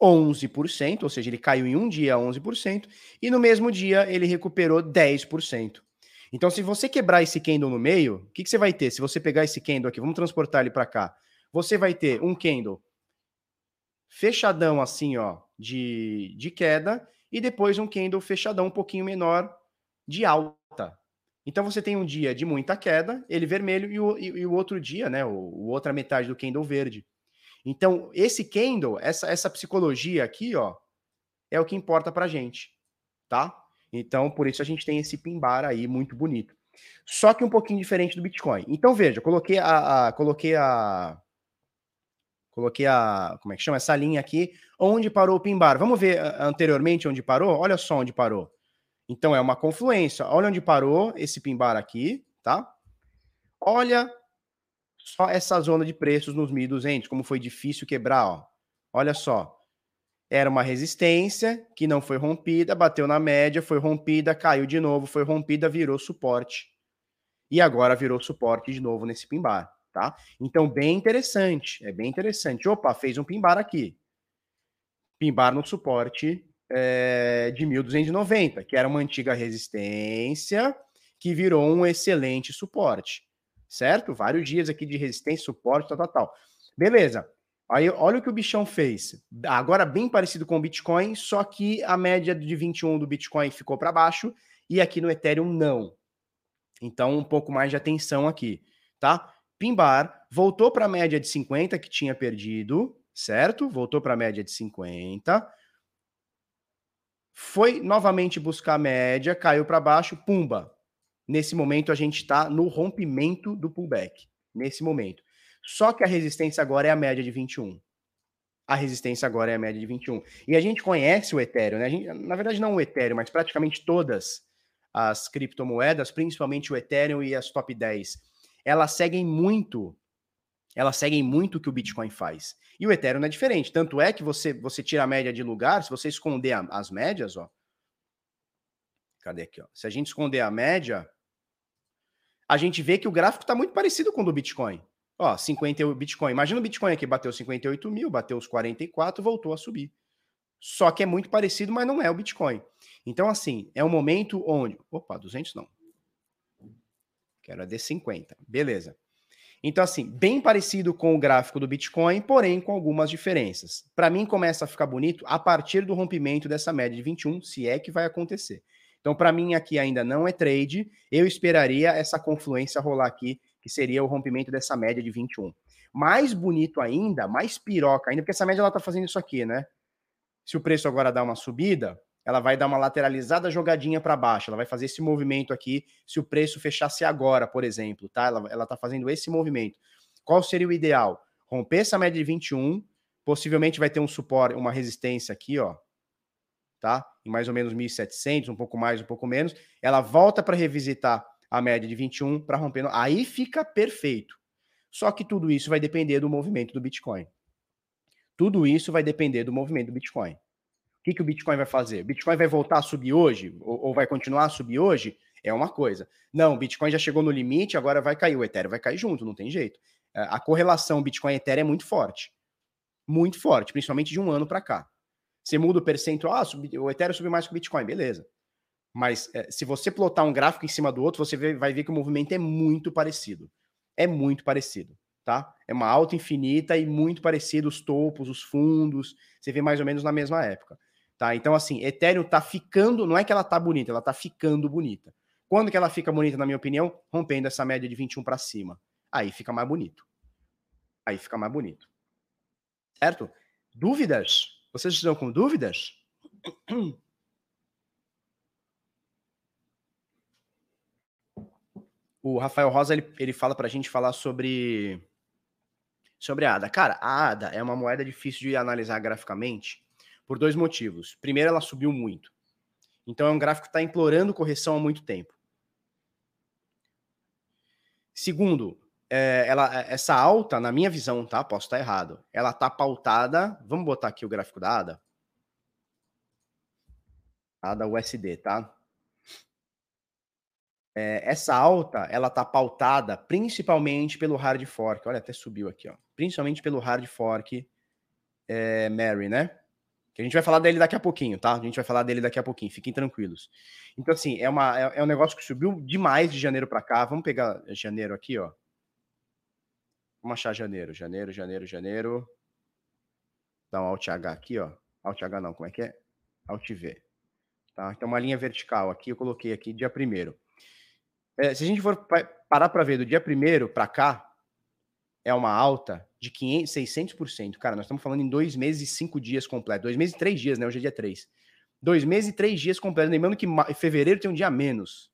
11%, ou seja, ele caiu em um dia 11%, e no mesmo dia ele recuperou 10%. Então, se você quebrar esse candle no meio, o que, que você vai ter? Se você pegar esse candle aqui, vamos transportar ele para cá. Você vai ter um candle fechadão assim, ó, de, de queda, e depois um candle fechadão um pouquinho menor de alta. Então você tem um dia de muita queda, ele vermelho, e o, e, e o outro dia, né, o, o, outra metade do candle verde. Então, esse candle, essa, essa psicologia aqui, ó, é o que importa pra gente, tá? Então, por isso a gente tem esse pimbar aí muito bonito. Só que um pouquinho diferente do Bitcoin. Então, veja, coloquei a, a coloquei a coloquei a, como é que chama essa linha aqui, onde parou o pimbar. Vamos ver anteriormente onde parou? Olha só onde parou. Então é uma confluência. Olha onde parou esse pimbar aqui, tá? Olha só essa zona de preços nos 1200, como foi difícil quebrar, ó. Olha só. Era uma resistência que não foi rompida, bateu na média, foi rompida, caiu de novo, foi rompida, virou suporte. E agora virou suporte de novo nesse pimbar, tá? Então, bem interessante, é bem interessante. Opa, fez um pimbar aqui. Pimbar no suporte é, de 1290, que era uma antiga resistência que virou um excelente suporte, certo? Vários dias aqui de resistência, suporte, tal, tal, tal. Beleza. Aí olha o que o bichão fez. Agora bem parecido com o Bitcoin, só que a média de 21 do Bitcoin ficou para baixo e aqui no Ethereum não. Então um pouco mais de atenção aqui, tá? Pimbar voltou para a média de 50 que tinha perdido, certo? Voltou para a média de 50. Foi novamente buscar a média, caiu para baixo, pumba. Nesse momento a gente está no rompimento do pullback. Nesse momento. Só que a resistência agora é a média de 21. A resistência agora é a média de 21. E a gente conhece o Ethereum, né? Gente, na verdade, não o Ethereum, mas praticamente todas as criptomoedas, principalmente o Ethereum e as top 10, elas seguem muito, elas seguem muito o que o Bitcoin faz. E o Ethereum não é diferente. Tanto é que você, você tira a média de lugar, se você esconder a, as médias, ó. Cadê aqui, ó? Se a gente esconder a média, a gente vê que o gráfico está muito parecido com o do Bitcoin. Ó, 58 Bitcoin. Imagina o Bitcoin aqui bateu 58 mil, bateu os 44, voltou a subir. Só que é muito parecido, mas não é o Bitcoin. Então, assim, é um momento onde. Opa, 200 não. Quero a D50. Beleza. Então, assim, bem parecido com o gráfico do Bitcoin, porém com algumas diferenças. Para mim, começa a ficar bonito a partir do rompimento dessa média de 21, se é que vai acontecer. Então, para mim, aqui ainda não é trade. Eu esperaria essa confluência rolar aqui, que seria o rompimento dessa média de 21. Mais bonito ainda, mais piroca ainda, porque essa média ela tá fazendo isso aqui, né? Se o preço agora dá uma subida, ela vai dar uma lateralizada jogadinha para baixo, ela vai fazer esse movimento aqui, se o preço fechasse agora, por exemplo, tá? Ela, ela tá fazendo esse movimento. Qual seria o ideal? Romper essa média de 21, possivelmente vai ter um suporte, uma resistência aqui, ó, tá? Em mais ou menos 1.700, um pouco mais, um pouco menos. Ela volta para revisitar a média de 21 para romper. Aí fica perfeito. Só que tudo isso vai depender do movimento do Bitcoin. Tudo isso vai depender do movimento do Bitcoin que, que o Bitcoin vai fazer? O Bitcoin vai voltar a subir hoje? Ou, ou vai continuar a subir hoje? É uma coisa. Não, o Bitcoin já chegou no limite, agora vai cair. O Ethereum vai cair junto, não tem jeito. A correlação Bitcoin-Ethereum é muito forte. Muito forte, principalmente de um ano para cá. Você muda o percentual, ah, o Ethereum subiu mais que o Bitcoin, beleza. Mas é, se você plotar um gráfico em cima do outro, você vai ver que o movimento é muito parecido. É muito parecido, tá? É uma alta infinita e muito parecido os topos, os fundos, você vê mais ou menos na mesma época. Tá? Então, assim, Ethereum tá ficando, não é que ela tá bonita, ela tá ficando bonita. Quando que ela fica bonita, na minha opinião? Rompendo essa média de 21 para cima. Aí fica mais bonito. Aí fica mais bonito. Certo? Dúvidas? Vocês estão com dúvidas? O Rafael Rosa ele, ele fala para a gente falar sobre sobre a ADA. Cara, a ADA é uma moeda difícil de analisar graficamente por dois motivos. Primeiro, ela subiu muito. Então é um gráfico que está implorando correção há muito tempo. Segundo, é, ela, essa alta, na minha visão, tá? Posso estar errado. Ela está pautada. Vamos botar aqui o gráfico da ADA. ADA USD, tá? É, essa alta, ela tá pautada principalmente pelo hard fork. Olha, até subiu aqui, ó. Principalmente pelo hard fork é, Mary, né? Que a gente vai falar dele daqui a pouquinho, tá? A gente vai falar dele daqui a pouquinho, fiquem tranquilos. Então, assim, é, uma, é, é um negócio que subiu demais de janeiro para cá. Vamos pegar janeiro aqui, ó. Vamos achar janeiro, janeiro, janeiro, janeiro. Dá um Alt H aqui, ó. Alt H não, como é que é? Alt V. Tá? Então, uma linha vertical aqui, eu coloquei aqui dia primeiro. É, se a gente for parar para ver do dia primeiro para cá, é uma alta de 500, 600%. Cara, nós estamos falando em dois meses e cinco dias completos. Dois meses e três dias, né? Hoje é dia três. Dois meses e três dias completos. Lembrando que fevereiro tem um dia a menos.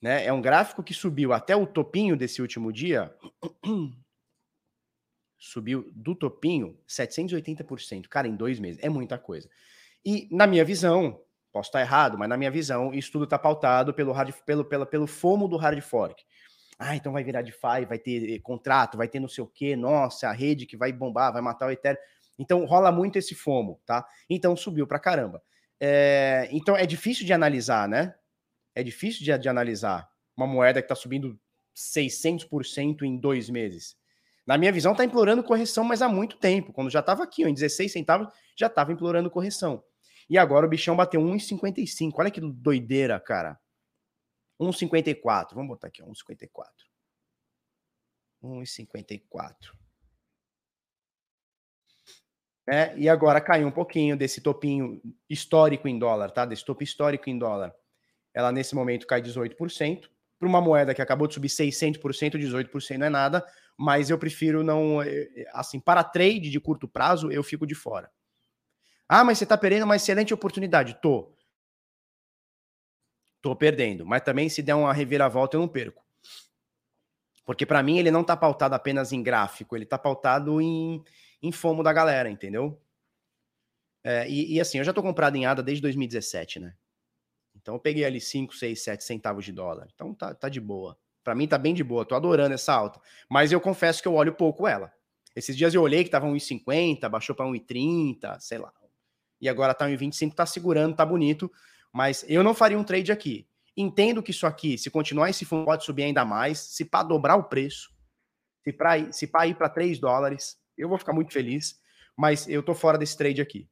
Né? É um gráfico que subiu até o topinho desse último dia. subiu do topinho 780%. Cara, em dois meses. É muita coisa. E, na minha visão, posso estar errado, mas na minha visão, isso tudo está pautado pelo, hard, pelo, pelo, pelo fomo do hard fork. Ah, então vai virar DeFi, vai ter eh, contrato, vai ter não sei o quê, nossa, a rede que vai bombar, vai matar o Ethereum. Então rola muito esse FOMO, tá? Então subiu pra caramba. É, então é difícil de analisar, né? É difícil de, de analisar uma moeda que tá subindo 600% em dois meses. Na minha visão, tá implorando correção, mas há muito tempo. Quando já tava aqui, ó, em 16 centavos, já tava implorando correção. E agora o bichão bateu 1,55. Olha que doideira, cara. 1,54. Vamos botar aqui, 1,54. 1,54. É, e agora caiu um pouquinho desse topinho histórico em dólar, tá? Desse topo histórico em dólar. Ela nesse momento cai 18%. Para uma moeda que acabou de subir 600%, 18% não é nada, mas eu prefiro não. Eh, eh, assim, para trade de curto prazo, eu fico de fora. Ah, mas você está perdendo uma excelente oportunidade. Tô. Tô perdendo. Mas também, se der uma reviravolta, eu não perco. Porque para mim ele não tá pautado apenas em gráfico, ele tá pautado em, em fomo da galera, entendeu? É, e, e, assim, eu já tô comprado em ADA desde 2017, né? Então eu peguei ali 5, 6, 7 centavos de dólar. Então tá, tá de boa. Para mim tá bem de boa, tô adorando essa alta. Mas eu confesso que eu olho pouco ela. Esses dias eu olhei que tava 1,50, baixou para 1,30, sei lá. E agora tá 1,25, tá segurando, tá bonito. Mas eu não faria um trade aqui. Entendo que isso aqui, se continuar esse fundo, pode subir ainda mais. Se para dobrar o preço, se para se ir para 3 dólares, eu vou ficar muito feliz. Mas eu tô fora desse trade aqui.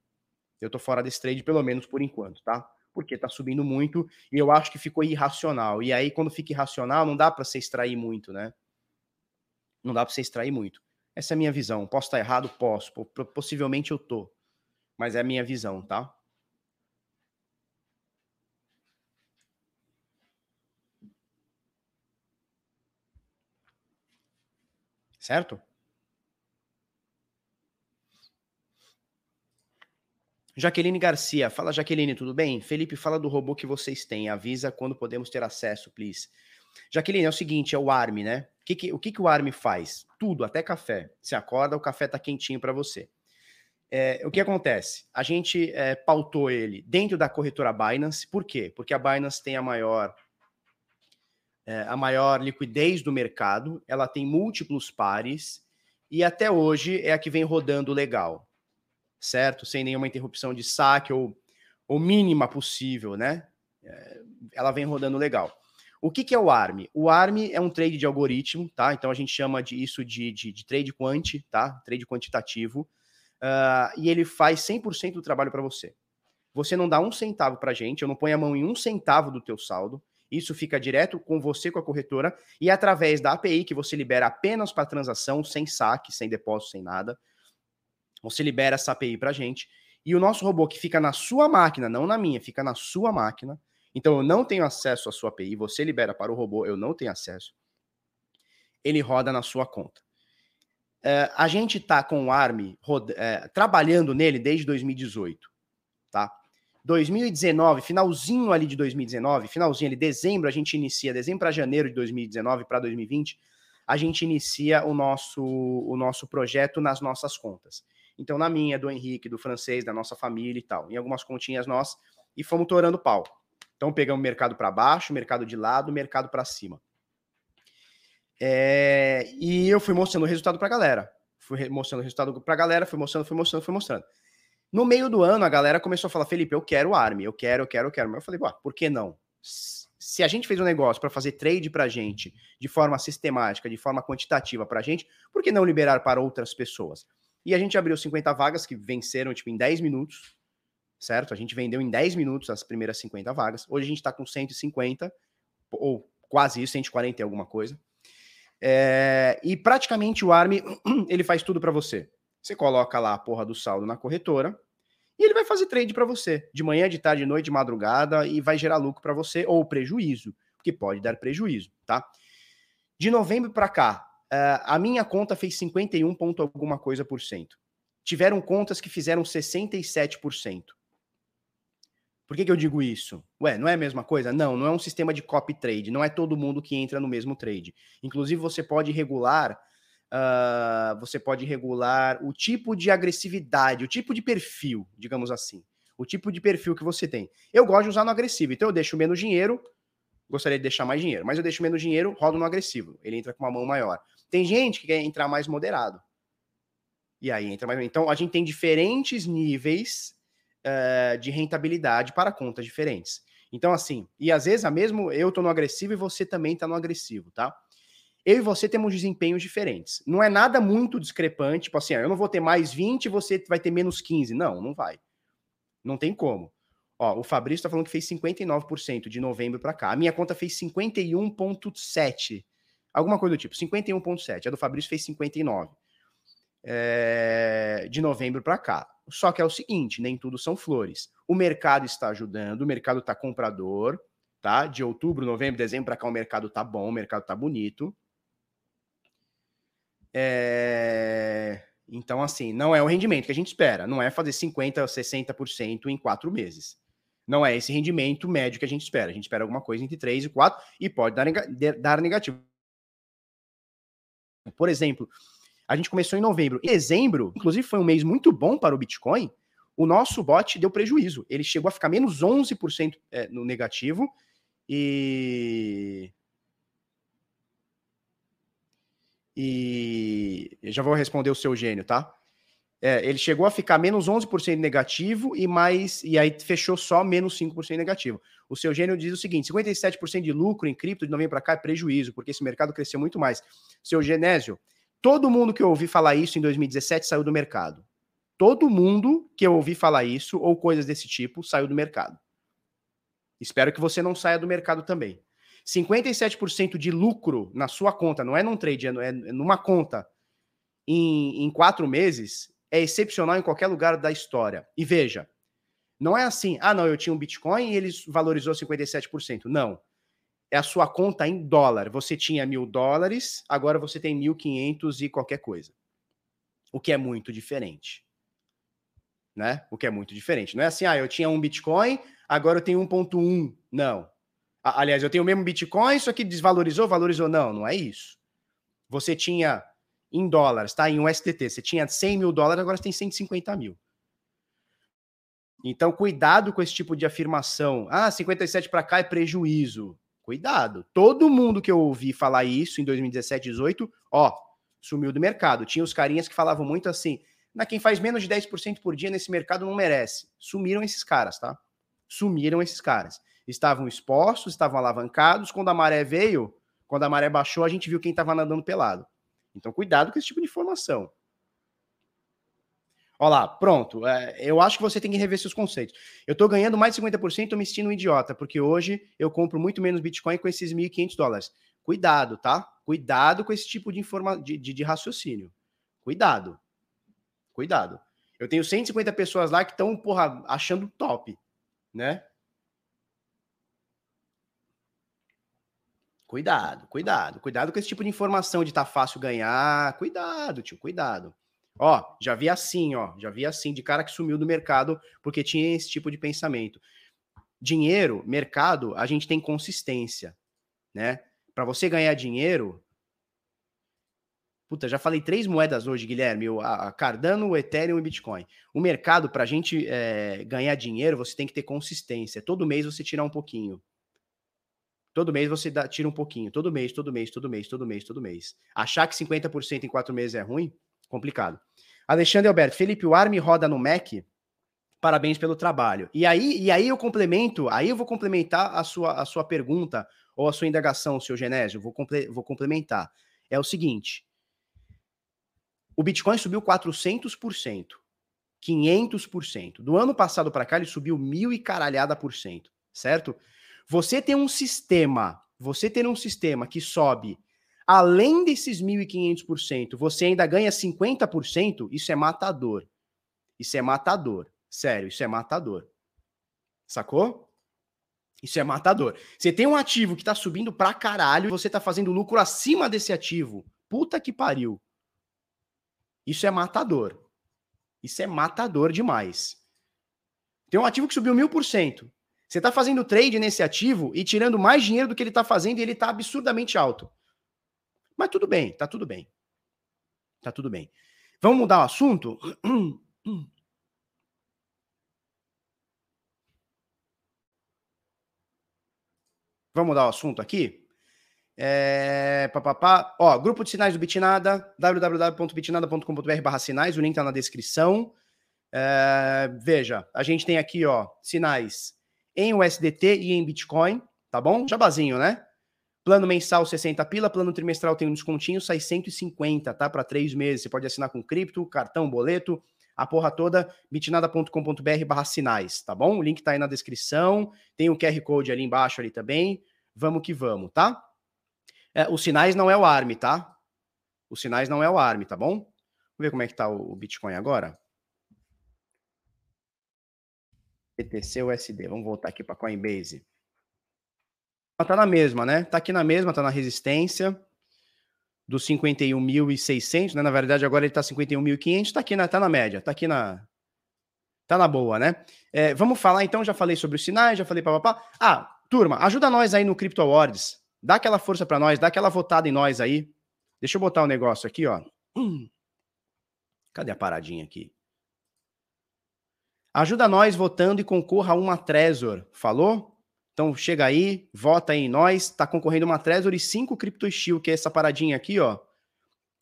Eu tô fora desse trade, pelo menos por enquanto, tá? Porque tá subindo muito e eu acho que ficou irracional. E aí, quando fica irracional, não dá para você extrair muito, né? Não dá para você extrair muito. Essa é a minha visão. Posso estar errado? Posso. Possivelmente eu tô. Mas é a minha visão, tá? Certo? Jaqueline Garcia, fala Jaqueline, tudo bem? Felipe, fala do robô que vocês têm, avisa quando podemos ter acesso, please. Jaqueline, é o seguinte, é o ARM, né? O que, que, o, que, que o ARM faz? Tudo, até café. Você acorda, o café tá quentinho para você. É, o que acontece? A gente é, pautou ele dentro da corretora Binance, por quê? Porque a Binance tem a maior, é, a maior liquidez do mercado, ela tem múltiplos pares, e até hoje é a que vem rodando legal certo? Sem nenhuma interrupção de saque ou, ou mínima possível, né? É, ela vem rodando legal. O que, que é o ARM? O ARM é um trade de algoritmo, tá? Então a gente chama de isso de, de, de trade quant, tá? Trade quantitativo. Uh, e ele faz 100% do trabalho para você. Você não dá um centavo para gente, eu não ponho a mão em um centavo do teu saldo. Isso fica direto com você, com a corretora, e através da API que você libera apenas para transação, sem saque, sem depósito, sem nada. Você libera essa API para gente. E o nosso robô que fica na sua máquina, não na minha, fica na sua máquina. Então eu não tenho acesso à sua API, você libera para o robô, eu não tenho acesso. Ele roda na sua conta. É, a gente está com o ARM é, trabalhando nele desde 2018, tá? 2019, finalzinho ali de 2019, finalzinho ali, dezembro, a gente inicia, dezembro para janeiro de 2019 para 2020, a gente inicia o nosso, o nosso projeto nas nossas contas. Então, na minha, do Henrique, do francês, da nossa família e tal, em algumas continhas nós, e fomos torando pau. Então, pegamos mercado para baixo, mercado de lado, mercado para cima. É, e eu fui mostrando o resultado para a galera. Fui mostrando o resultado para a galera, fui mostrando, fui mostrando, fui mostrando. No meio do ano, a galera começou a falar: Felipe, eu quero o ARM, eu quero, eu quero, eu quero. Mas eu falei: por que não? Se a gente fez um negócio para fazer trade para gente de forma sistemática, de forma quantitativa para gente, por que não liberar para outras pessoas? E a gente abriu 50 vagas que venceram tipo, em 10 minutos, certo? A gente vendeu em 10 minutos as primeiras 50 vagas. Hoje a gente está com 150, ou quase isso, 140 e alguma coisa. É, e praticamente o ARM, *clears throat* ele faz tudo para você. Você coloca lá a porra do saldo na corretora e ele vai fazer trade para você, de manhã, de tarde, de noite, de madrugada, e vai gerar lucro para você ou prejuízo, que pode dar prejuízo, tá? De novembro para cá, Uh, a minha conta fez 51 ponto alguma coisa por cento. Tiveram contas que fizeram 67%. Por que, que eu digo isso? Ué, não é a mesma coisa? Não, não é um sistema de copy trade. Não é todo mundo que entra no mesmo trade. Inclusive, você pode regular. Uh, você pode regular o tipo de agressividade, o tipo de perfil, digamos assim. O tipo de perfil que você tem. Eu gosto de usar no agressivo, então eu deixo menos dinheiro, gostaria de deixar mais dinheiro, mas eu deixo menos dinheiro, rodo no agressivo. Ele entra com uma mão maior. Tem gente que quer entrar mais moderado. E aí entra mais. Então, a gente tem diferentes níveis uh, de rentabilidade para contas diferentes. Então, assim, e às vezes, a mesmo eu tô no agressivo e você também tá no agressivo, tá? Eu e você temos desempenhos diferentes. Não é nada muito discrepante, tipo assim, eu não vou ter mais 20 e você vai ter menos 15. Não, não vai. Não tem como. Ó, o Fabrício tá falando que fez 59% de novembro para cá. A minha conta fez 51,7%. Alguma coisa do tipo, 51,7. A do Fabrício fez 59. É, de novembro para cá. Só que é o seguinte, nem tudo são flores. O mercado está ajudando, o mercado está comprador, tá? De outubro, novembro, dezembro para cá o mercado tá bom, o mercado tá bonito. É... Então, assim, não é o rendimento que a gente espera. Não é fazer 50%, 60% em quatro meses. Não é esse rendimento médio que a gente espera. A gente espera alguma coisa entre 3 e 4 e pode dar, dar negativo. Por exemplo, a gente começou em novembro. Em dezembro, inclusive, foi um mês muito bom para o Bitcoin. O nosso bot deu prejuízo. Ele chegou a ficar menos 11% é, no negativo. E. E. Eu já vou responder o seu gênio, tá? É, ele chegou a ficar menos 11% negativo e mais e aí fechou só menos 5% negativo. O seu gênio diz o seguinte: 57% de lucro em cripto de novembro para cá é prejuízo, porque esse mercado cresceu muito mais. Seu Genésio, todo mundo que eu ouvi falar isso em 2017 saiu do mercado. Todo mundo que eu ouvi falar isso ou coisas desse tipo saiu do mercado. Espero que você não saia do mercado também. 57% de lucro na sua conta, não é num trade, é, é numa conta em, em quatro meses, é excepcional em qualquer lugar da história. E veja, não é assim, ah, não, eu tinha um Bitcoin e ele valorizou 57%. Não. É a sua conta em dólar. Você tinha mil dólares, agora você tem 1.500 e qualquer coisa. O que é muito diferente. Né? O que é muito diferente. Não é assim, ah, eu tinha um Bitcoin, agora eu tenho 1.1. Não. Aliás, eu tenho o mesmo Bitcoin, isso aqui desvalorizou, valorizou. Não, não é isso. Você tinha em dólares, tá? Em STT, você tinha 100 mil dólares, agora você tem 150 mil. Então, cuidado com esse tipo de afirmação. Ah, 57 para cá é prejuízo. Cuidado. Todo mundo que eu ouvi falar isso em 2017, 18, ó, sumiu do mercado. Tinha os carinhas que falavam muito assim: na quem faz menos de 10% por dia nesse mercado não merece. Sumiram esses caras, tá? Sumiram esses caras estavam expostos, estavam alavancados. Quando a maré veio, quando a maré baixou, a gente viu quem estava nadando pelado. Então, cuidado com esse tipo de informação. Olha lá, pronto. É, eu acho que você tem que rever seus conceitos. Eu estou ganhando mais de 50%, eu me sentindo um idiota, porque hoje eu compro muito menos Bitcoin com esses 1.500 dólares. Cuidado, tá? Cuidado com esse tipo de, informa de, de, de raciocínio. Cuidado. Cuidado. Eu tenho 150 pessoas lá que estão, porra, achando top, né? Cuidado, cuidado, cuidado com esse tipo de informação de tá fácil ganhar. Cuidado, tio, cuidado. Ó, já vi assim, ó, já vi assim de cara que sumiu do mercado porque tinha esse tipo de pensamento. Dinheiro, mercado, a gente tem consistência, né? Para você ganhar dinheiro, Puta, já falei três moedas hoje, Guilherme: a Cardano, o Ethereum e o Bitcoin. O mercado, para a gente é, ganhar dinheiro, você tem que ter consistência. Todo mês você tirar um pouquinho. Todo mês você dá, tira um pouquinho. Todo mês, todo mês, todo mês, todo mês, todo mês. Achar que 50% em quatro meses é ruim? Complicado. Alexandre Alberto, Felipe, o ARM roda no Mac? Parabéns pelo trabalho. E aí, e aí eu complemento, aí eu vou complementar a sua, a sua pergunta ou a sua indagação, seu Genésio. Vou, comple, vou complementar. É o seguinte: o Bitcoin subiu 400%, 500%. Do ano passado para cá, ele subiu mil e caralhada por cento, certo? Você ter um sistema, você ter um sistema que sobe além desses 1.500%, você ainda ganha 50%, isso é matador. Isso é matador. Sério, isso é matador. Sacou? Isso é matador. Você tem um ativo que tá subindo pra caralho e você tá fazendo lucro acima desse ativo. Puta que pariu. Isso é matador. Isso é matador demais. Tem um ativo que subiu mil por cento. Você está fazendo trade nesse ativo e tirando mais dinheiro do que ele está fazendo e ele está absurdamente alto. Mas tudo bem, tá tudo bem. Tá tudo bem. Vamos mudar o assunto? Vamos mudar o assunto aqui? É, papapá. Ó, grupo de sinais do Bitnada, www.bitnada.com.br barra sinais, o link tá na descrição. É, veja, a gente tem aqui, ó, sinais em USDT e em Bitcoin, tá bom? Jabazinho, né? Plano mensal 60 pila, plano trimestral tem um descontinho, sai 150, tá? Para três meses. Você pode assinar com cripto, cartão, boleto, a porra toda, bitnada.com.br barra sinais, tá bom? O link tá aí na descrição, tem o QR Code ali embaixo ali também. Vamos que vamos, tá? É, os sinais não é o ARM, tá? Os sinais não é o ARM, tá bom? Vamos ver como é que tá o Bitcoin agora. BTC USD. Vamos voltar aqui para Coinbase. Tá na mesma, né? Tá aqui na mesma, tá na resistência dos 51.600, né? Na verdade, agora ele tá 51.500, tá aqui na, tá na média, tá aqui na tá na boa, né? É, vamos falar então, já falei sobre os sinais, já falei papapá. Ah, turma, ajuda nós aí no Crypto Awards. Dá aquela força para nós, dá aquela votada em nós aí. Deixa eu botar o um negócio aqui, ó. Cadê a paradinha aqui? Ajuda nós votando e concorra a uma Trezor. Falou? Então chega aí, vota aí em nós. Tá concorrendo uma Trezor e cinco Crypto Steel, que é essa paradinha aqui, ó.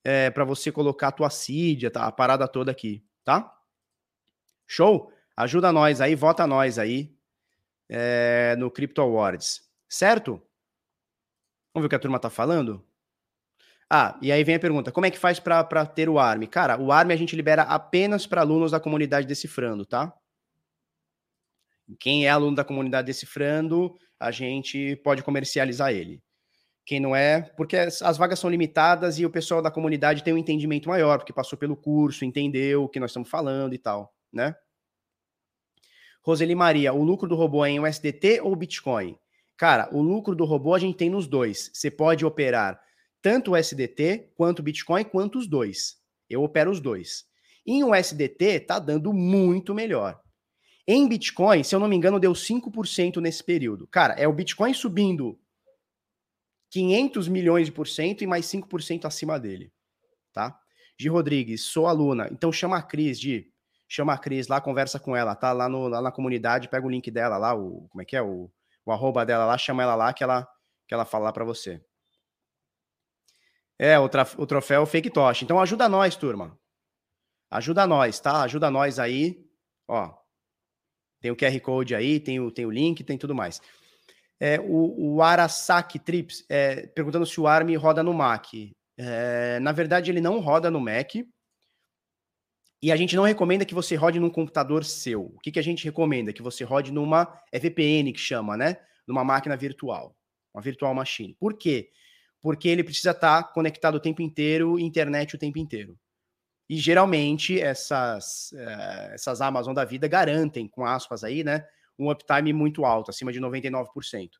É, para você colocar a tua CID, tá? a parada toda aqui, tá? Show? Ajuda nós aí, vota nós aí é, no Crypto Awards, certo? Vamos ver o que a turma tá falando? Ah, e aí vem a pergunta: como é que faz para ter o ARM? Cara, o ARM a gente libera apenas para alunos da comunidade Decifrando, tá? Quem é aluno da comunidade Decifrando, a gente pode comercializar ele. Quem não é, porque as vagas são limitadas e o pessoal da comunidade tem um entendimento maior, porque passou pelo curso, entendeu o que nós estamos falando e tal, né? Roseli Maria, o lucro do robô é em USDT ou Bitcoin? Cara, o lucro do robô a gente tem nos dois. Você pode operar tanto o SDT quanto o Bitcoin, quanto os dois. Eu opero os dois. Em USDT, tá dando muito melhor. Em Bitcoin, se eu não me engano, deu 5% nesse período. Cara, é o Bitcoin subindo 500 milhões de por cento e mais 5% acima dele, tá? Gi Rodrigues, sou aluna, então chama a Cris, de chama a Cris lá, conversa com ela, tá lá, no, lá na comunidade, pega o link dela lá, o, como é que é, o, o arroba dela lá, chama ela lá que ela, que ela fala lá pra você. É, o, o troféu Fake Tosh. Então ajuda nós, turma. Ajuda nós, tá? Ajuda nós aí. Ó, tem o QR Code aí, tem o, tem o link, tem tudo mais. É, o, o Arasaki Trips é, perguntando se o ARM roda no Mac. É, na verdade, ele não roda no Mac. E a gente não recomenda que você rode num computador seu. O que, que a gente recomenda? Que você rode numa é VPN que chama, né? Numa máquina virtual, uma virtual machine. Por quê? Porque ele precisa estar conectado o tempo inteiro, internet o tempo inteiro. E geralmente essas, uh, essas Amazon da vida garantem, com aspas aí, né? Um uptime muito alto, acima de 99%.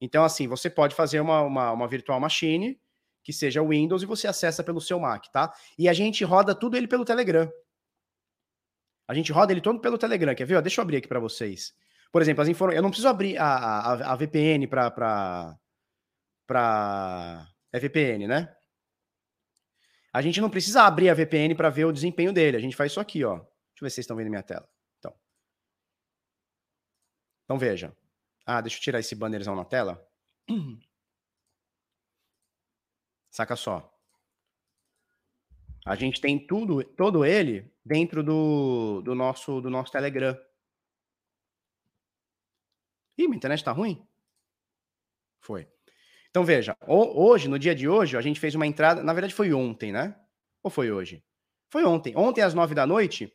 Então, assim, você pode fazer uma, uma, uma virtual machine que seja Windows e você acessa pelo seu Mac, tá? E a gente roda tudo ele pelo Telegram. A gente roda ele todo pelo Telegram, quer ver? Deixa eu abrir aqui para vocês. Por exemplo, as informações. Eu não preciso abrir a, a, a VPN para para é VPN, né? A gente não precisa abrir a VPN para ver o desempenho dele. A gente faz isso aqui, ó. Deixa eu ver se vocês estão vendo minha tela. Então, então veja. Ah, deixa eu tirar esse bannerzão na tela. *clears throat* Saca só. A gente tem tudo, todo ele dentro do, do nosso do nosso Telegram. Ih, minha internet tá ruim? Foi. Então veja, hoje, no dia de hoje, a gente fez uma entrada, na verdade foi ontem, né? Ou foi hoje? Foi ontem. Ontem às nove da noite,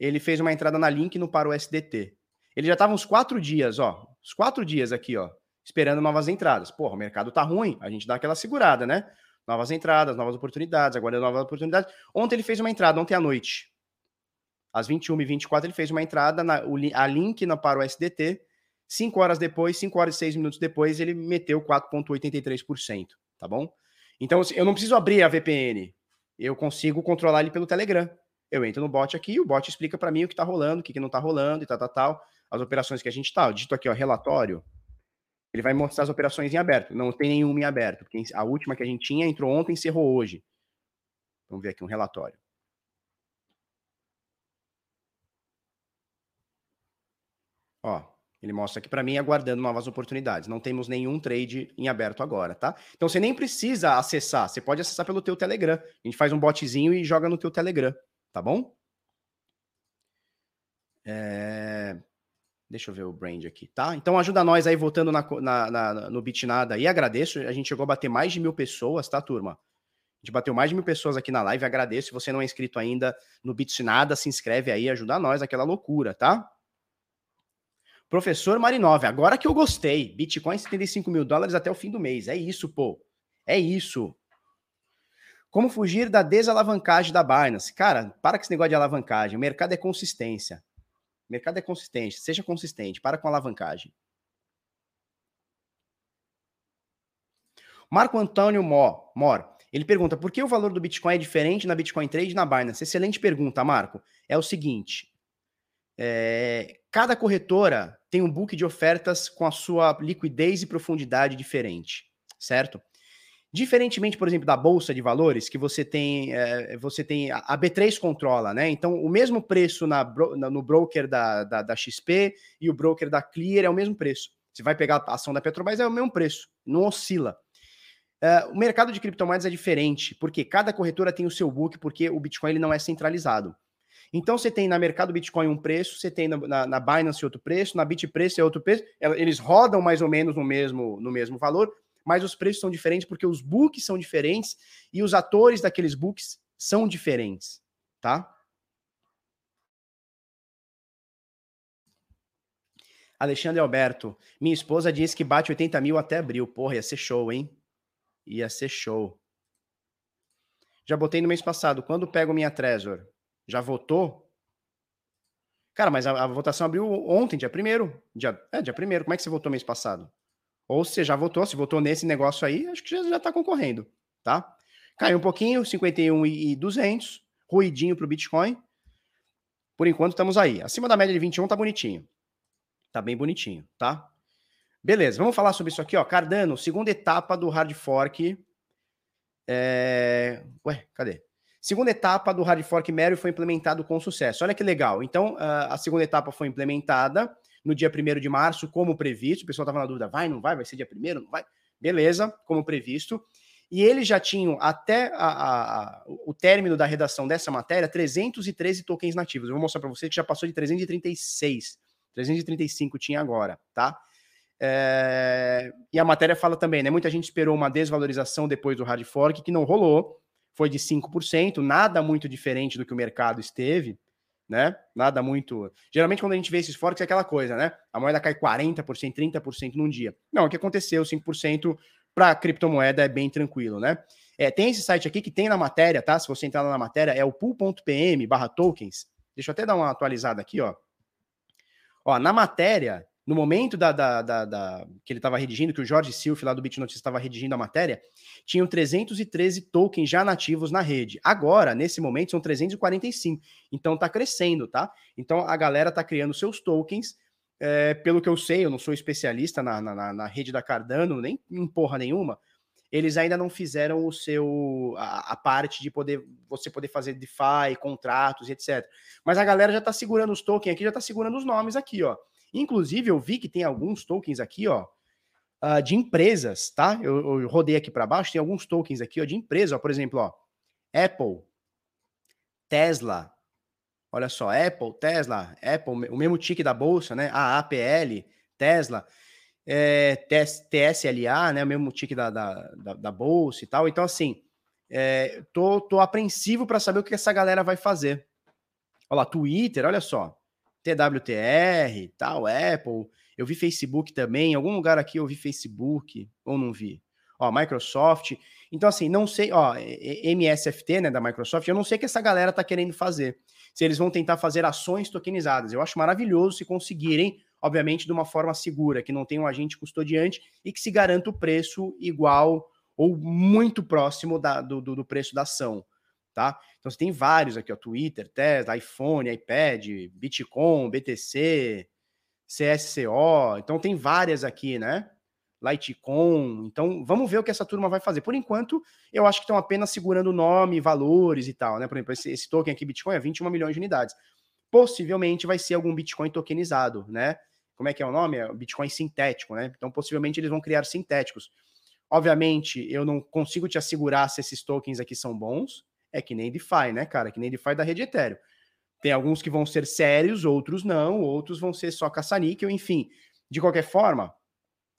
ele fez uma entrada na Link no para o SDT. Ele já estava uns quatro dias, ó, uns quatro dias aqui, ó, esperando novas entradas. Porra, o mercado tá ruim, a gente dá aquela segurada, né? novas entradas, novas oportunidades, aguardando novas oportunidades. Ontem ele fez uma entrada, ontem à noite. Às 21h24 ele fez uma entrada, na, a link na, para o SDT. Cinco horas depois, 5 horas e 6 minutos depois, ele meteu 4,83%, tá bom? Então, assim, eu não preciso abrir a VPN, eu consigo controlar ele pelo Telegram. Eu entro no bot aqui, o bot explica para mim o que tá rolando, o que, que não tá rolando e tal, tal, tal. As operações que a gente tá. Eu aqui, ó, relatório, ele vai mostrar as operações em aberto. Não tem nenhuma em aberto, porque a última que a gente tinha entrou ontem e encerrou hoje. Vamos ver aqui um relatório. Ó, ele mostra aqui para mim aguardando novas oportunidades. Não temos nenhum trade em aberto agora, tá? Então você nem precisa acessar, você pode acessar pelo teu Telegram. A gente faz um botzinho e joga no teu Telegram, tá bom? É... Deixa eu ver o brand aqui, tá? Então ajuda nós aí, voltando na, na, na, no Bitnada aí, agradeço. A gente chegou a bater mais de mil pessoas, tá, turma? A gente bateu mais de mil pessoas aqui na live, agradeço. Se você não é inscrito ainda no Bitnada, se inscreve aí, ajuda nós, aquela loucura, tá? Professor Marinov, agora que eu gostei. Bitcoin 75 mil dólares até o fim do mês. É isso, pô. É isso. Como fugir da desalavancagem da Binance? Cara, para com esse negócio de alavancagem. O mercado é consistência. O mercado é consistente, seja consistente, para com a alavancagem. Marco Antônio Mor, Mor, ele pergunta: por que o valor do Bitcoin é diferente na Bitcoin Trade e na Binance? Excelente pergunta, Marco. É o seguinte: é, cada corretora tem um book de ofertas com a sua liquidez e profundidade diferente, certo? Diferentemente, por exemplo, da bolsa de valores, que você tem, é, você tem a B3 controla, né? Então, o mesmo preço na, no broker da, da, da, XP e o broker da Clear é o mesmo preço. Você vai pegar a ação da Petrobras, é o mesmo preço, não oscila. É, o mercado de criptomoedas é diferente, porque cada corretora tem o seu book, porque o Bitcoin ele não é centralizado. Então, você tem na mercado Bitcoin um preço, você tem na, na, na Binance outro preço, na Bitpreço é outro preço, eles rodam mais ou menos no mesmo, no mesmo valor, mas os preços são diferentes porque os books são diferentes e os atores daqueles books são diferentes, tá? Alexandre Alberto, minha esposa disse que bate 80 mil até abril. Porra, ia ser show, hein? Ia ser show. Já botei no mês passado. Quando pego minha Trezor? Já votou? Cara, mas a, a votação abriu ontem, dia 1 dia, É, dia 1 Como é que você votou mês passado? Ou você já votou, se votou nesse negócio aí, acho que já, já tá concorrendo, tá? Caiu um pouquinho, 51 e 200, ruidinho pro Bitcoin. Por enquanto estamos aí. Acima da média de 21 tá bonitinho. Tá bem bonitinho, tá? Beleza, vamos falar sobre isso aqui, ó. Cardano, segunda etapa do hard fork. É... Ué, cadê? Segunda etapa do hard fork Mary foi implementado com sucesso. Olha que legal. Então, a segunda etapa foi implementada no dia 1 de março, como previsto. O pessoal estava na dúvida: vai, não vai? Vai ser dia 1 Não vai? Beleza, como previsto. E eles já tinham, até a, a, o término da redação dessa matéria, 313 tokens nativos. Eu vou mostrar para você que já passou de 336. 335 tinha agora, tá? É... E a matéria fala também, né? Muita gente esperou uma desvalorização depois do hard fork, que não rolou, foi de 5%, nada muito diferente do que o mercado esteve, né? Nada muito. Geralmente, quando a gente vê esses forks, é aquela coisa, né? A moeda cai 40%, 30% num dia. Não, o que aconteceu, 5% para criptomoeda é bem tranquilo, né? É, tem esse site aqui que tem na matéria, tá? Se você entrar lá na matéria, é o pool.pm barra tokens. Deixa eu até dar uma atualizada aqui, ó. Ó, na matéria, no momento da, da, da, da que ele estava redigindo, que o Jorge Silf lá do BitNotice estava redigindo a matéria, tinham 313 tokens já nativos na rede. Agora, nesse momento, são 345. Então tá crescendo, tá? Então a galera tá criando seus tokens. É, pelo que eu sei, eu não sou especialista na, na, na rede da Cardano, nem em porra nenhuma. Eles ainda não fizeram o seu a, a, parte de poder você poder fazer DeFi, contratos, etc. Mas a galera já tá segurando os tokens aqui, já tá segurando os nomes aqui, ó. Inclusive, eu vi que tem alguns tokens aqui, ó, uh, de empresas, tá? Eu, eu rodei aqui para baixo, tem alguns tokens aqui, ó, de empresa, ó, por exemplo, ó, Apple, Tesla, olha só, Apple, Tesla, Apple, o mesmo tique da bolsa, né? A APL, Tesla, é, TS, TSLA, né? O mesmo tique da, da, da, da bolsa e tal. Então, assim, é, tô, tô apreensivo para saber o que essa galera vai fazer. Olha lá, Twitter, olha só. TWTR, tal, Apple. Eu vi Facebook também. Em algum lugar aqui eu vi Facebook, ou não vi? Ó, Microsoft. Então, assim, não sei, ó, MSFT, né, da Microsoft, eu não sei o que essa galera tá querendo fazer. Se eles vão tentar fazer ações tokenizadas. Eu acho maravilhoso se conseguirem, obviamente, de uma forma segura, que não tenha um agente custodiante e que se garanta o preço igual ou muito próximo da, do, do preço da ação tá? Então você tem vários aqui, ó, Twitter, Tesla, iPhone, iPad, Bitcoin, BTC, CSCO, então tem várias aqui, né? Litecoin, então vamos ver o que essa turma vai fazer. Por enquanto, eu acho que estão apenas segurando nome, valores e tal, né? Por exemplo, esse, esse token aqui, Bitcoin, é 21 milhões de unidades. Possivelmente vai ser algum Bitcoin tokenizado, né? Como é que é o nome? É Bitcoin sintético, né? Então, possivelmente eles vão criar sintéticos. Obviamente, eu não consigo te assegurar se esses tokens aqui são bons, é que nem DeFi, né, cara? Que nem DeFi da rede Ethereum. Tem alguns que vão ser sérios, outros não, outros vão ser só caça-níquel, enfim. De qualquer forma,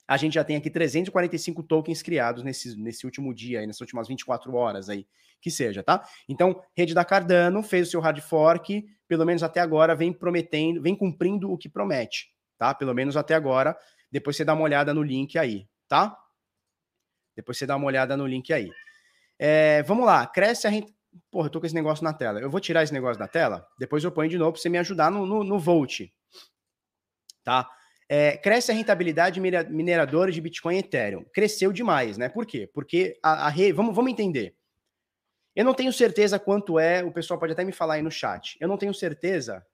a gente já tem aqui 345 tokens criados nesse, nesse último dia, aí, nessas últimas 24 horas aí, que seja, tá? Então, rede da Cardano fez o seu hard fork, pelo menos até agora vem prometendo, vem cumprindo o que promete, tá? Pelo menos até agora. Depois você dá uma olhada no link aí, tá? Depois você dá uma olhada no link aí. É, vamos lá, cresce a renta. Porra, eu tô com esse negócio na tela. Eu vou tirar esse negócio da tela, depois eu ponho de novo para você me ajudar no, no, no Volt. Tá? É, cresce a rentabilidade mineradora de Bitcoin e Ethereum. Cresceu demais, né? Por quê? Porque a, a re... vamos, vamos entender. Eu não tenho certeza quanto é, o pessoal pode até me falar aí no chat. Eu não tenho certeza.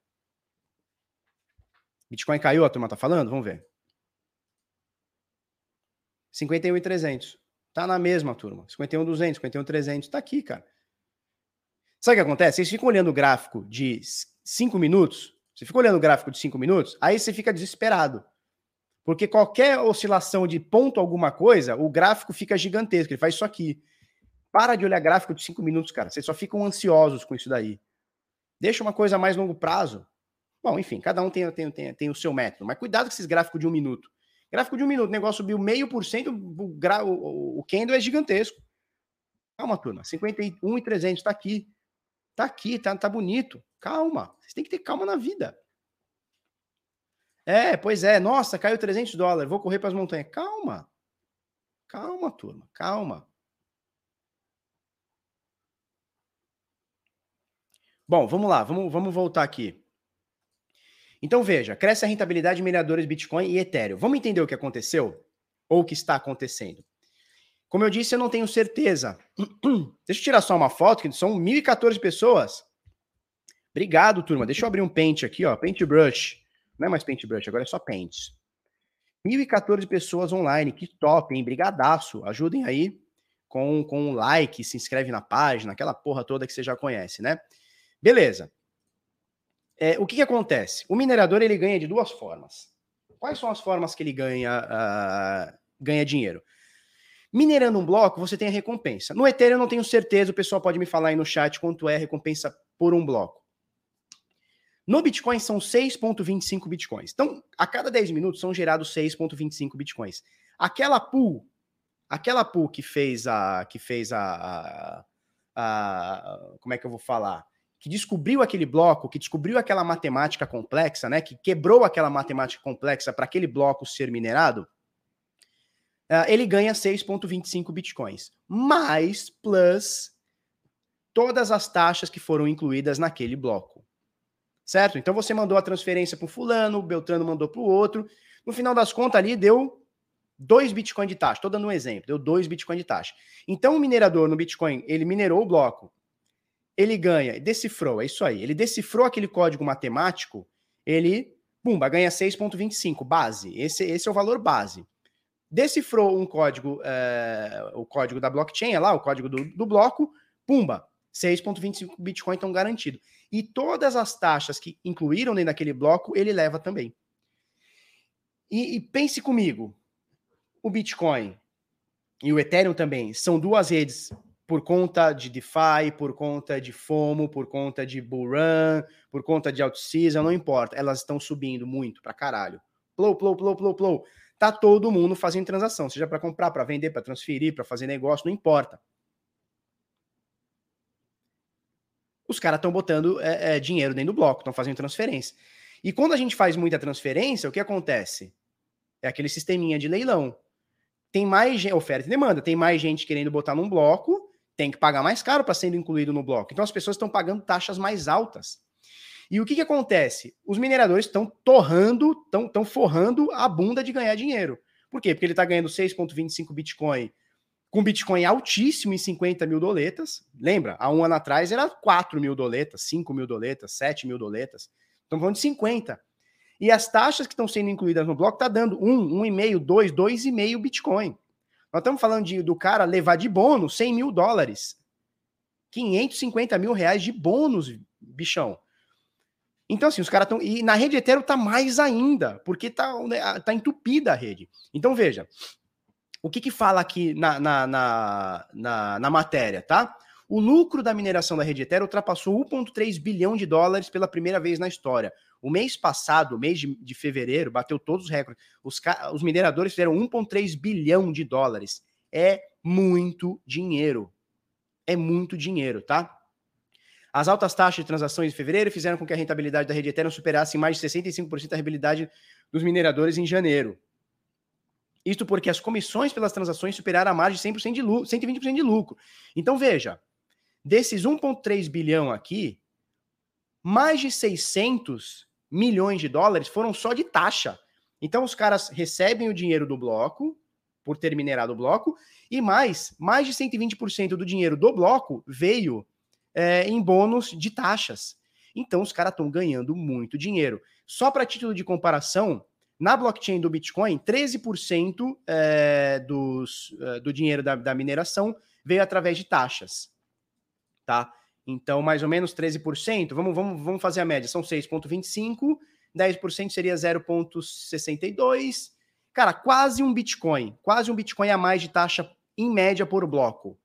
Bitcoin caiu, a turma tá falando? Vamos ver. 51,300. Tá na mesma, turma. 51,200, 51,300. Tá aqui, cara. Sabe o que acontece? Vocês ficam olhando o gráfico de 5 minutos, você fica olhando o gráfico de 5 minutos, aí você fica desesperado. Porque qualquer oscilação de ponto alguma coisa, o gráfico fica gigantesco, ele faz isso aqui. Para de olhar gráfico de 5 minutos, cara. Vocês só ficam ansiosos com isso daí. Deixa uma coisa a mais longo prazo. Bom, enfim, cada um tem, tem, tem, tem o seu método. Mas cuidado com esses gráficos de um minuto. Gráfico de um minuto, o negócio subiu meio por cento, o, candle é gigantesco. Calma, turma. 51 e 300 tá aqui. Tá aqui, tá, tá bonito. Calma. Vocês têm que ter calma na vida. É, pois é. Nossa, caiu 300 dólares. Vou correr para as montanhas. Calma. Calma, turma. Calma. Bom, vamos lá. Vamos, vamos voltar aqui. Então veja, cresce a rentabilidade de mineradores Bitcoin e Ethereum. Vamos entender o que aconteceu? Ou o que está acontecendo? Como eu disse, eu não tenho certeza. *clears throat* Deixa eu tirar só uma foto, que são 1.014 pessoas. Obrigado, turma. Deixa eu abrir um Paint aqui, ó. Paintbrush. Não é mais Paintbrush, agora é só Paint. 1.014 pessoas online. Que top, hein? Brigadaço. Ajudem aí com, com um like, se inscreve na página, aquela porra toda que você já conhece, né? Beleza. É, o que, que, acontece? O minerador ele ganha de duas formas. Quais são as formas que ele ganha, uh, ganha dinheiro? Minerando um bloco, você tem a recompensa. No Ethereum eu não tenho certeza, o pessoal pode me falar aí no chat quanto é a recompensa por um bloco. No Bitcoin são 6.25 Bitcoins. Então, a cada 10 minutos são gerados 6.25 Bitcoins. Aquela pool, aquela pool que fez a que fez a, a, a como é que eu vou falar? Que descobriu aquele bloco, que descobriu aquela matemática complexa, né, que quebrou aquela matemática complexa para aquele bloco ser minerado, uh, ele ganha 6,25 bitcoins, mais plus todas as taxas que foram incluídas naquele bloco. Certo? Então você mandou a transferência para o fulano, o Beltrano mandou para o outro. No final das contas, ali deu 2 Bitcoin de taxa. Estou dando um exemplo, deu 2 Bitcoin de taxa. Então o minerador no Bitcoin, ele minerou o bloco, ele ganha, decifrou, é isso aí. Ele decifrou aquele código matemático, ele, pumba, ganha 6,25, base. Esse, esse é o valor base decifrou um código, é, o código da blockchain, é lá, o código do, do bloco, pumba, 6,25 Bitcoin estão garantido. E todas as taxas que incluíram dentro daquele bloco, ele leva também. E, e pense comigo, o Bitcoin e o Ethereum também são duas redes por conta de DeFi, por conta de FOMO, por conta de Bull Run, por conta de Alt-Season, não importa. Elas estão subindo muito pra caralho. Plou, plou, plou, plou, plou tá todo mundo fazendo transação, seja para comprar, para vender, para transferir, para fazer negócio, não importa. Os caras estão botando é, é, dinheiro dentro do bloco, estão fazendo transferência. E quando a gente faz muita transferência, o que acontece? É aquele sisteminha de leilão. Tem mais oferta e demanda, tem mais gente querendo botar num bloco, tem que pagar mais caro para sendo incluído no bloco. Então as pessoas estão pagando taxas mais altas. E o que, que acontece? Os mineradores estão torrando, estão forrando a bunda de ganhar dinheiro. Por quê? Porque ele está ganhando 6,25 Bitcoin com Bitcoin altíssimo em 50 mil doletas. Lembra? Há um ano atrás era 4 mil doletas, 5 mil doletas, 7 mil doletas. Estamos falando de 50. E as taxas que estão sendo incluídas no bloco tá dando 1, 1,5, 2, 2,5 Bitcoin. Nós estamos falando de, do cara levar de bônus 100 mil dólares. 550 mil reais de bônus, bichão. Então, assim, os caras estão. E na rede Ethereum tá mais ainda, porque tá, né, tá entupida a rede. Então, veja. O que que fala aqui na, na, na, na, na matéria, tá? O lucro da mineração da rede Ethereum ultrapassou 1,3 bilhão de dólares pela primeira vez na história. O mês passado, mês de, de fevereiro, bateu todos os recordes. Os, os mineradores fizeram 1,3 bilhão de dólares. É muito dinheiro. É muito dinheiro, tá? As altas taxas de transações em fevereiro fizeram com que a rentabilidade da rede Ethereum superasse mais de 65% da rentabilidade dos mineradores em janeiro. Isto porque as comissões pelas transações superaram a margem de 100% de lucro, 120% de lucro. Então veja, desses 1.3 bilhão aqui, mais de 600 milhões de dólares foram só de taxa. Então os caras recebem o dinheiro do bloco por ter minerado o bloco e mais, mais de 120% do dinheiro do bloco veio é, em bônus de taxas. Então os caras estão ganhando muito dinheiro. Só para título de comparação, na blockchain do Bitcoin, 13% é, dos, é, do dinheiro da, da, mineração veio através de taxas. Tá? Então, mais ou menos 13%. Vamos, vamos, vamos fazer a média. São 6,25%, 10% seria 0,62%. Cara, quase um Bitcoin. Quase um Bitcoin a mais de taxa em média por bloco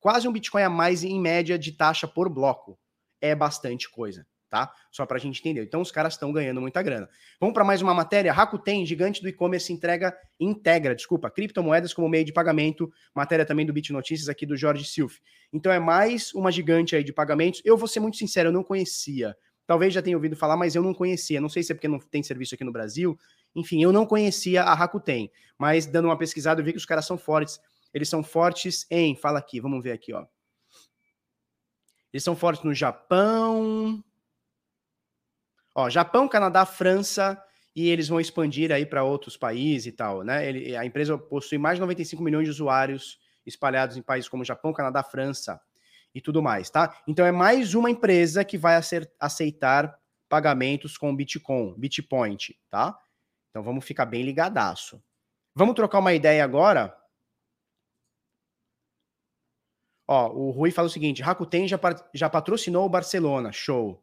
quase um Bitcoin a mais em média de taxa por bloco. É bastante coisa. tá? Só para a gente entender. Então os caras estão ganhando muita grana. Vamos para mais uma matéria. Rakuten, gigante do e-commerce, entrega integra, desculpa, criptomoedas como meio de pagamento. Matéria também do Bit Notícias aqui do Jorge Silf. Então é mais uma gigante aí de pagamentos. Eu vou ser muito sincero, eu não conhecia. Talvez já tenha ouvido falar, mas eu não conhecia. Não sei se é porque não tem serviço aqui no Brasil. Enfim, eu não conhecia a Rakuten, mas dando uma pesquisada eu vi que os caras são fortes. Eles são fortes em, fala aqui, vamos ver aqui, ó. Eles são fortes no Japão, Ó, Japão, Canadá, França e eles vão expandir aí para outros países e tal, né? Ele, a empresa possui mais de 95 milhões de usuários espalhados em países como Japão, Canadá, França e tudo mais, tá? Então é mais uma empresa que vai aceitar pagamentos com Bitcoin, Bitpoint, tá? Então vamos ficar bem ligadaço. Vamos trocar uma ideia agora? Ó, o Rui fala o seguinte: Rakuten já, já patrocinou o Barcelona, show.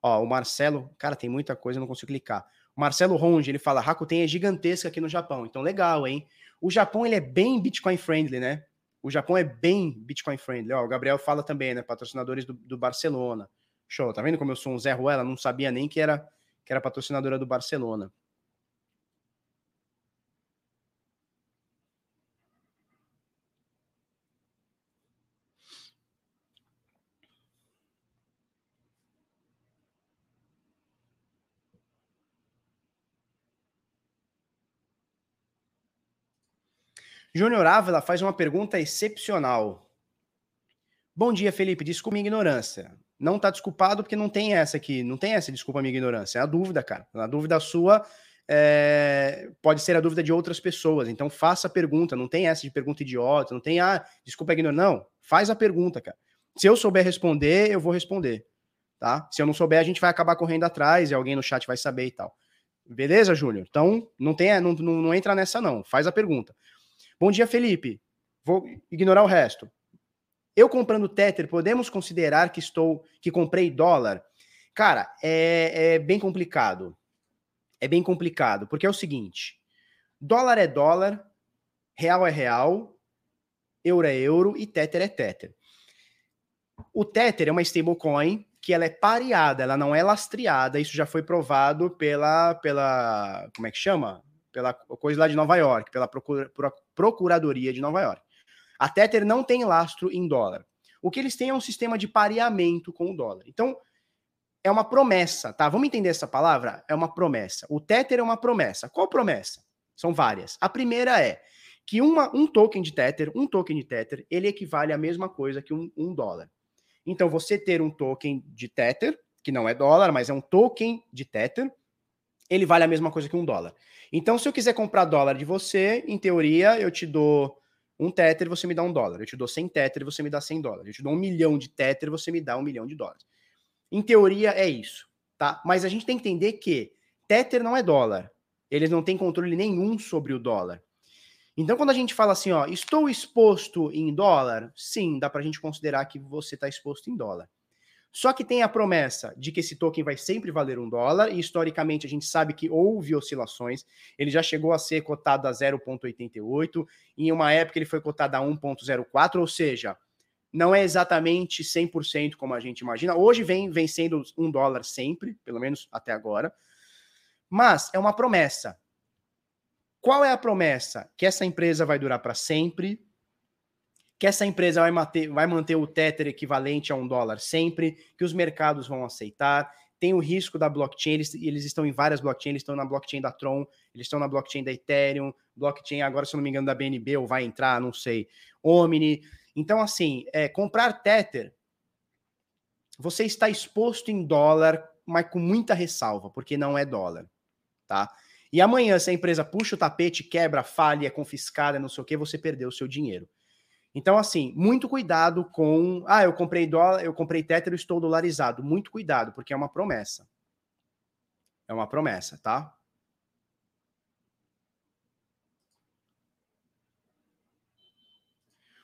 Ó, o Marcelo, cara, tem muita coisa, não consigo clicar. O Marcelo Ronge, ele fala, Rakuten é gigantesca aqui no Japão. Então, legal, hein? O Japão, ele é bem Bitcoin friendly, né? O Japão é bem Bitcoin friendly. Ó, o Gabriel fala também, né? Patrocinadores do, do Barcelona. Show, tá vendo como eu sou um Zé Ruela? Não sabia nem que era, que era patrocinadora do Barcelona. Júnior Ávila faz uma pergunta excepcional. Bom dia, Felipe. Desculpa minha ignorância. Não tá desculpado porque não tem essa aqui. Não tem essa desculpa minha ignorância. É a dúvida, cara. A dúvida sua é... pode ser a dúvida de outras pessoas. Então faça a pergunta. Não tem essa de pergunta idiota. Não tem, ah, desculpa a ignorância. Não. Faz a pergunta, cara. Se eu souber responder, eu vou responder. Tá? Se eu não souber, a gente vai acabar correndo atrás e alguém no chat vai saber e tal. Beleza, Júnior? Então, não, tem, não, não, não entra nessa, não. Faz a pergunta. Bom dia, Felipe. Vou ignorar o resto. Eu comprando Tether, podemos considerar que estou que comprei dólar? Cara, é, é bem complicado. É bem complicado, porque é o seguinte: dólar é dólar, real é real, euro é euro e Tether é Tether. O Tether é uma stablecoin que ela é pareada, ela não é lastreada. Isso já foi provado pela, pela como é que chama? Pela coisa lá de Nova York, pela procura, Procuradoria de Nova York. A Tether não tem lastro em dólar. O que eles têm é um sistema de pareamento com o dólar. Então, é uma promessa, tá? Vamos entender essa palavra? É uma promessa. O Tether é uma promessa. Qual promessa? São várias. A primeira é que uma, um token de Tether, um token de Tether, ele equivale à mesma coisa que um, um dólar. Então, você ter um token de Tether, que não é dólar, mas é um token de Tether, ele vale a mesma coisa que um dólar. Então, se eu quiser comprar dólar de você, em teoria, eu te dou um Tether você me dá um dólar. Eu te dou 100 Tether você me dá 100 dólares. Eu te dou um milhão de Tether você me dá um milhão de dólares. Em teoria, é isso, tá? Mas a gente tem que entender que Tether não é dólar. Eles não têm controle nenhum sobre o dólar. Então, quando a gente fala assim, ó, estou exposto em dólar, sim, dá para a gente considerar que você está exposto em dólar. Só que tem a promessa de que esse token vai sempre valer um dólar, e historicamente a gente sabe que houve oscilações. Ele já chegou a ser cotado a 0,88, em uma época ele foi cotado a 1,04, ou seja, não é exatamente 100% como a gente imagina. Hoje vem vencendo um dólar sempre, pelo menos até agora. Mas é uma promessa. Qual é a promessa? Que essa empresa vai durar para sempre, que essa empresa vai manter, vai manter o Tether equivalente a um dólar sempre, que os mercados vão aceitar, tem o risco da blockchain, eles, eles estão em várias blockchains, eles estão na blockchain da Tron, eles estão na blockchain da Ethereum, blockchain agora, se não me engano, da BNB, ou vai entrar, não sei, Omni. Então, assim, é, comprar Tether, você está exposto em dólar, mas com muita ressalva, porque não é dólar, tá? E amanhã, se a empresa puxa o tapete, quebra, falha, é confiscada, não sei o que, você perdeu o seu dinheiro. Então, assim, muito cuidado com. Ah, eu comprei dólar, eu comprei Tether, estou dolarizado. Muito cuidado, porque é uma promessa. É uma promessa, tá?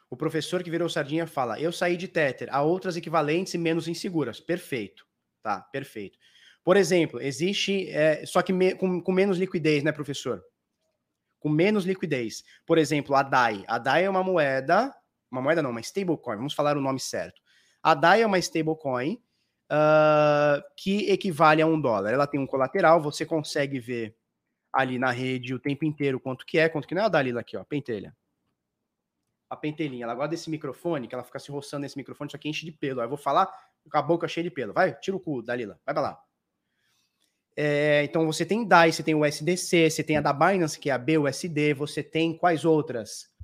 O professor que virou sardinha fala: Eu saí de Tether, há outras equivalentes e menos inseguras. Perfeito. Tá, perfeito. Por exemplo, existe. É, só que me, com, com menos liquidez, né, professor? Com menos liquidez. Por exemplo, a DAI. A DAI é uma moeda, uma moeda não, uma stablecoin, vamos falar o nome certo. A DAI é uma stablecoin uh, que equivale a um dólar. Ela tem um colateral, você consegue ver ali na rede o tempo inteiro quanto que é, quanto que não é a Dalila aqui, ó, pentelha. A pentelinha, ela gosta desse microfone, que ela fica se roçando nesse microfone, só que enche de pelo. Aí eu vou falar com a boca cheia de pelo. Vai, tira o cu, Dalila, vai pra lá. É, então você tem DAI, você tem o SDC, você tem a da Binance, que é a BUSD, você tem quais outras?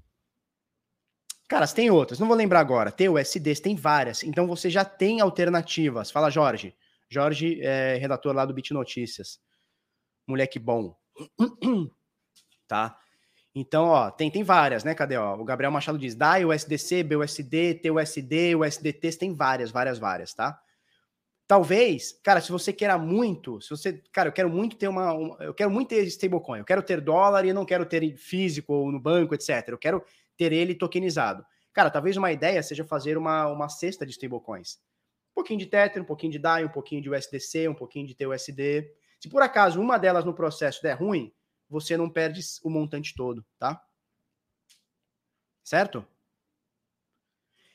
Cara, tem outras, não vou lembrar agora. Tem o SD, tem várias. Então você já tem alternativas. Fala, Jorge. Jorge é redator lá do Bit Notícias. Moleque bom. *clears throat* tá? Então, ó, tem, tem várias, né? Cadê? Ó? O Gabriel Machado diz: DAI, USDC, BUSD, TUSD, USDT, tem várias, várias, várias, tá? Talvez, cara, se você queira muito, se você, cara, eu quero muito ter uma, uma eu quero muito ter stablecoin, eu quero ter dólar e não quero ter físico ou no banco, etc. Eu quero ter ele tokenizado. Cara, talvez uma ideia seja fazer uma, uma cesta de stablecoins. Um pouquinho de Tether, um pouquinho de DAI, um pouquinho de USDC, um pouquinho de TUSD. Se por acaso uma delas no processo der ruim, você não perde o montante todo, tá? Certo?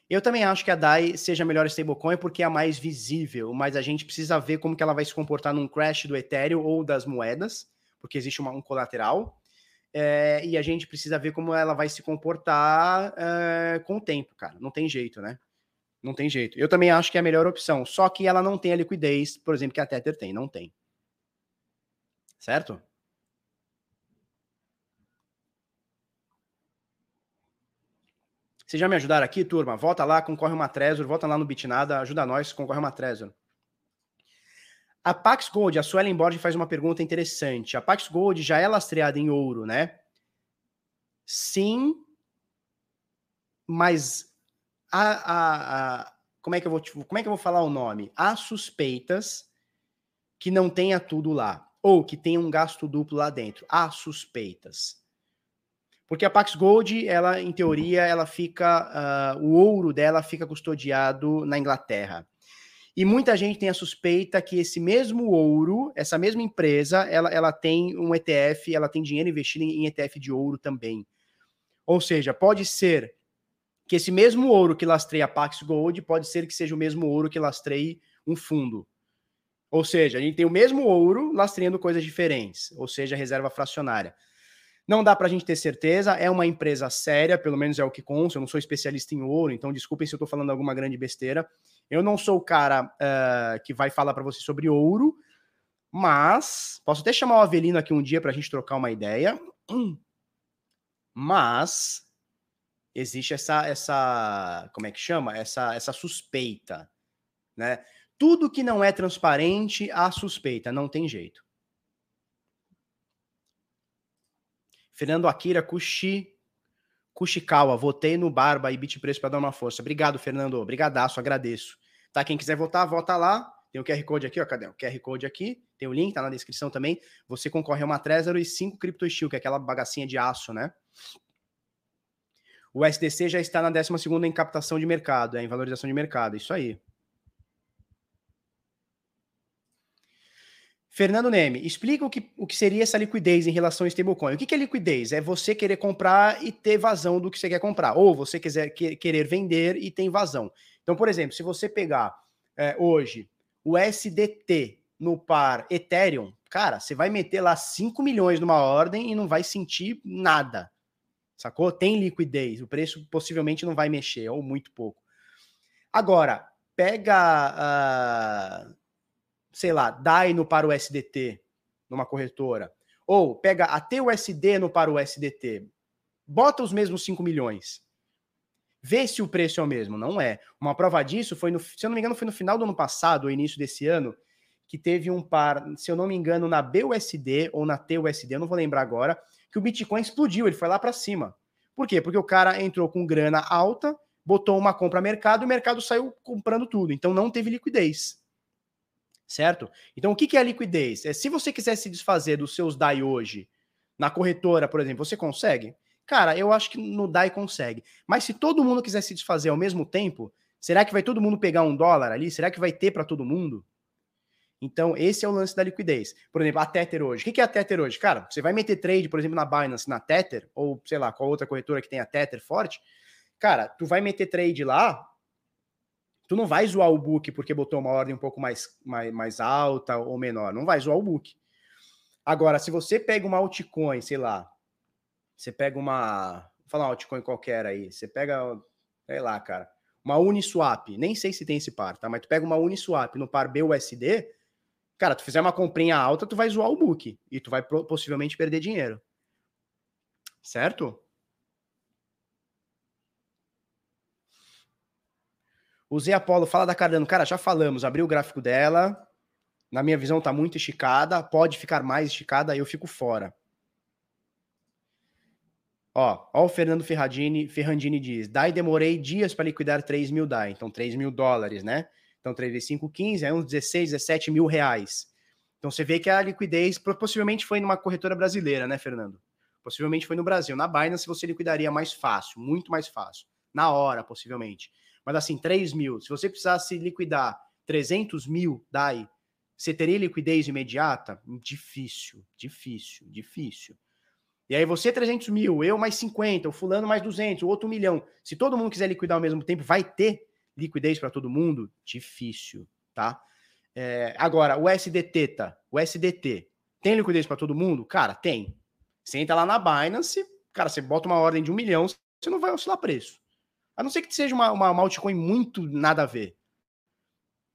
Eu também acho que a DAI seja a melhor stablecoin porque é a mais visível, mas a gente precisa ver como que ela vai se comportar num crash do Ethereum ou das moedas, porque existe uma, um colateral, é, e a gente precisa ver como ela vai se comportar é, com o tempo, cara. Não tem jeito, né? Não tem jeito. Eu também acho que é a melhor opção, só que ela não tem a liquidez, por exemplo, que a Tether tem, não tem. Certo? Vocês já me ajudaram aqui, turma? Volta lá, concorre uma Trezor, volta lá no Bitnada, ajuda nós, concorre uma Trezor. A Pax Gold, a Suelen Borges faz uma pergunta interessante. A Pax Gold já é lastreada em ouro, né? Sim, mas a, a, a, como é que eu vou como é que eu vou falar o nome? Há suspeitas que não tenha tudo lá ou que tenha um gasto duplo lá dentro. Há suspeitas. Porque a Pax Gold, ela, em teoria, ela fica. Uh, o ouro dela fica custodiado na Inglaterra. E muita gente tem a suspeita que esse mesmo ouro, essa mesma empresa, ela, ela tem um ETF, ela tem dinheiro investido em ETF de ouro também. Ou seja, pode ser que esse mesmo ouro que lastreia a Pax Gold, pode ser que seja o mesmo ouro que lastreie um fundo. Ou seja, a gente tem o mesmo ouro lastreando coisas diferentes, ou seja, reserva fracionária. Não dá para a gente ter certeza, é uma empresa séria, pelo menos é o que consta. Eu não sou especialista em ouro, então desculpem se eu estou falando alguma grande besteira. Eu não sou o cara uh, que vai falar para você sobre ouro, mas posso até chamar o Avelino aqui um dia para a gente trocar uma ideia. Mas existe essa, essa, como é que chama? Essa, essa suspeita, né? Tudo que não é transparente, há suspeita, não tem jeito. Fernando Akira Kushi, Kushikawa, votei no Barba e Bitpreço para dar uma força. Obrigado, Fernando. Obrigadaço, agradeço. Tá, quem quiser votar, vota lá. Tem o QR Code aqui, ó. Cadê? O QR Code aqui. Tem o link, tá na descrição também. Você concorre a uma Trezor e 5 Crypto Steel, que é aquela bagacinha de aço, né? O SDC já está na 12 em captação de mercado, é, em valorização de mercado. Isso aí. Fernando Neme, explica o que, o que seria essa liquidez em relação ao stablecoin. O que, que é liquidez? É você querer comprar e ter vazão do que você quer comprar, ou você quiser que, querer vender e tem vazão. Então, por exemplo, se você pegar é, hoje o SDT no par Ethereum, cara, você vai meter lá 5 milhões numa ordem e não vai sentir nada. Sacou? Tem liquidez, o preço possivelmente não vai mexer, ou muito pouco. Agora, pega. Uh sei lá, DAI no para o SDT numa corretora, ou pega a TUSD no para o SDT, bota os mesmos 5 milhões. Vê se o preço é o mesmo. Não é. Uma prova disso foi, no, se eu não me engano, foi no final do ano passado, ou início desse ano, que teve um par, se eu não me engano, na BUSD ou na TUSD, eu não vou lembrar agora, que o Bitcoin explodiu, ele foi lá para cima. Por quê? Porque o cara entrou com grana alta, botou uma compra mercado e o mercado saiu comprando tudo. Então não teve liquidez certo? Então, o que, é a liquidez? É se você quiser se desfazer dos seus DAI hoje, na corretora, por exemplo, você consegue? Cara, eu acho que no DAI consegue. Mas se todo mundo quiser se desfazer ao mesmo tempo, será que vai todo mundo pegar um dólar ali? Será que vai ter para todo mundo? Então, esse é o lance da liquidez. Por exemplo, a Tether hoje. O que é a Tether hoje? Cara, você vai meter trade, por exemplo, na Binance, na Tether, ou sei lá, qual outra corretora que tem a Tether forte. Cara, tu vai meter trade lá, Tu não vai zoar o book porque botou uma ordem um pouco mais, mais, mais alta ou menor. Não vai zoar o book. Agora, se você pega uma altcoin, sei lá, você pega uma. Vou falar uma altcoin qualquer aí. Você pega, sei lá, cara, uma Uniswap. Nem sei se tem esse par, tá? Mas tu pega uma Uniswap no par BUSD, cara, tu fizer uma comprinha alta, tu vai zoar o book. E tu vai possivelmente perder dinheiro. Certo? O Zé Apolo fala da Cardano. Cara, já falamos, abriu o gráfico dela. Na minha visão, tá muito esticada. Pode ficar mais esticada, eu fico fora. Ó, ó o Fernando Ferrandini, Ferrandini diz: DAI demorei dias para liquidar 3 mil DAI. Então, 3 mil dólares, né? Então, 3 vezes 5, 15, aí uns 16, 17 mil reais. Então, você vê que a liquidez possivelmente foi numa corretora brasileira, né, Fernando? Possivelmente foi no Brasil. Na Binance, você liquidaria mais fácil, muito mais fácil. Na hora, possivelmente. Mas assim, 3 mil. Se você precisasse liquidar 300 mil DAI, você teria liquidez imediata? Difícil, difícil, difícil. E aí você 300 mil, eu mais 50, o fulano mais 200, o outro milhão. Se todo mundo quiser liquidar ao mesmo tempo, vai ter liquidez para todo mundo? Difícil, tá? É, agora, o SDT, tá? O SDT, tem liquidez para todo mundo? Cara, tem. Você entra lá na Binance, cara, você bota uma ordem de um milhão, você não vai oscilar preço. A não ser que seja uma, uma, uma altcoin muito nada a ver.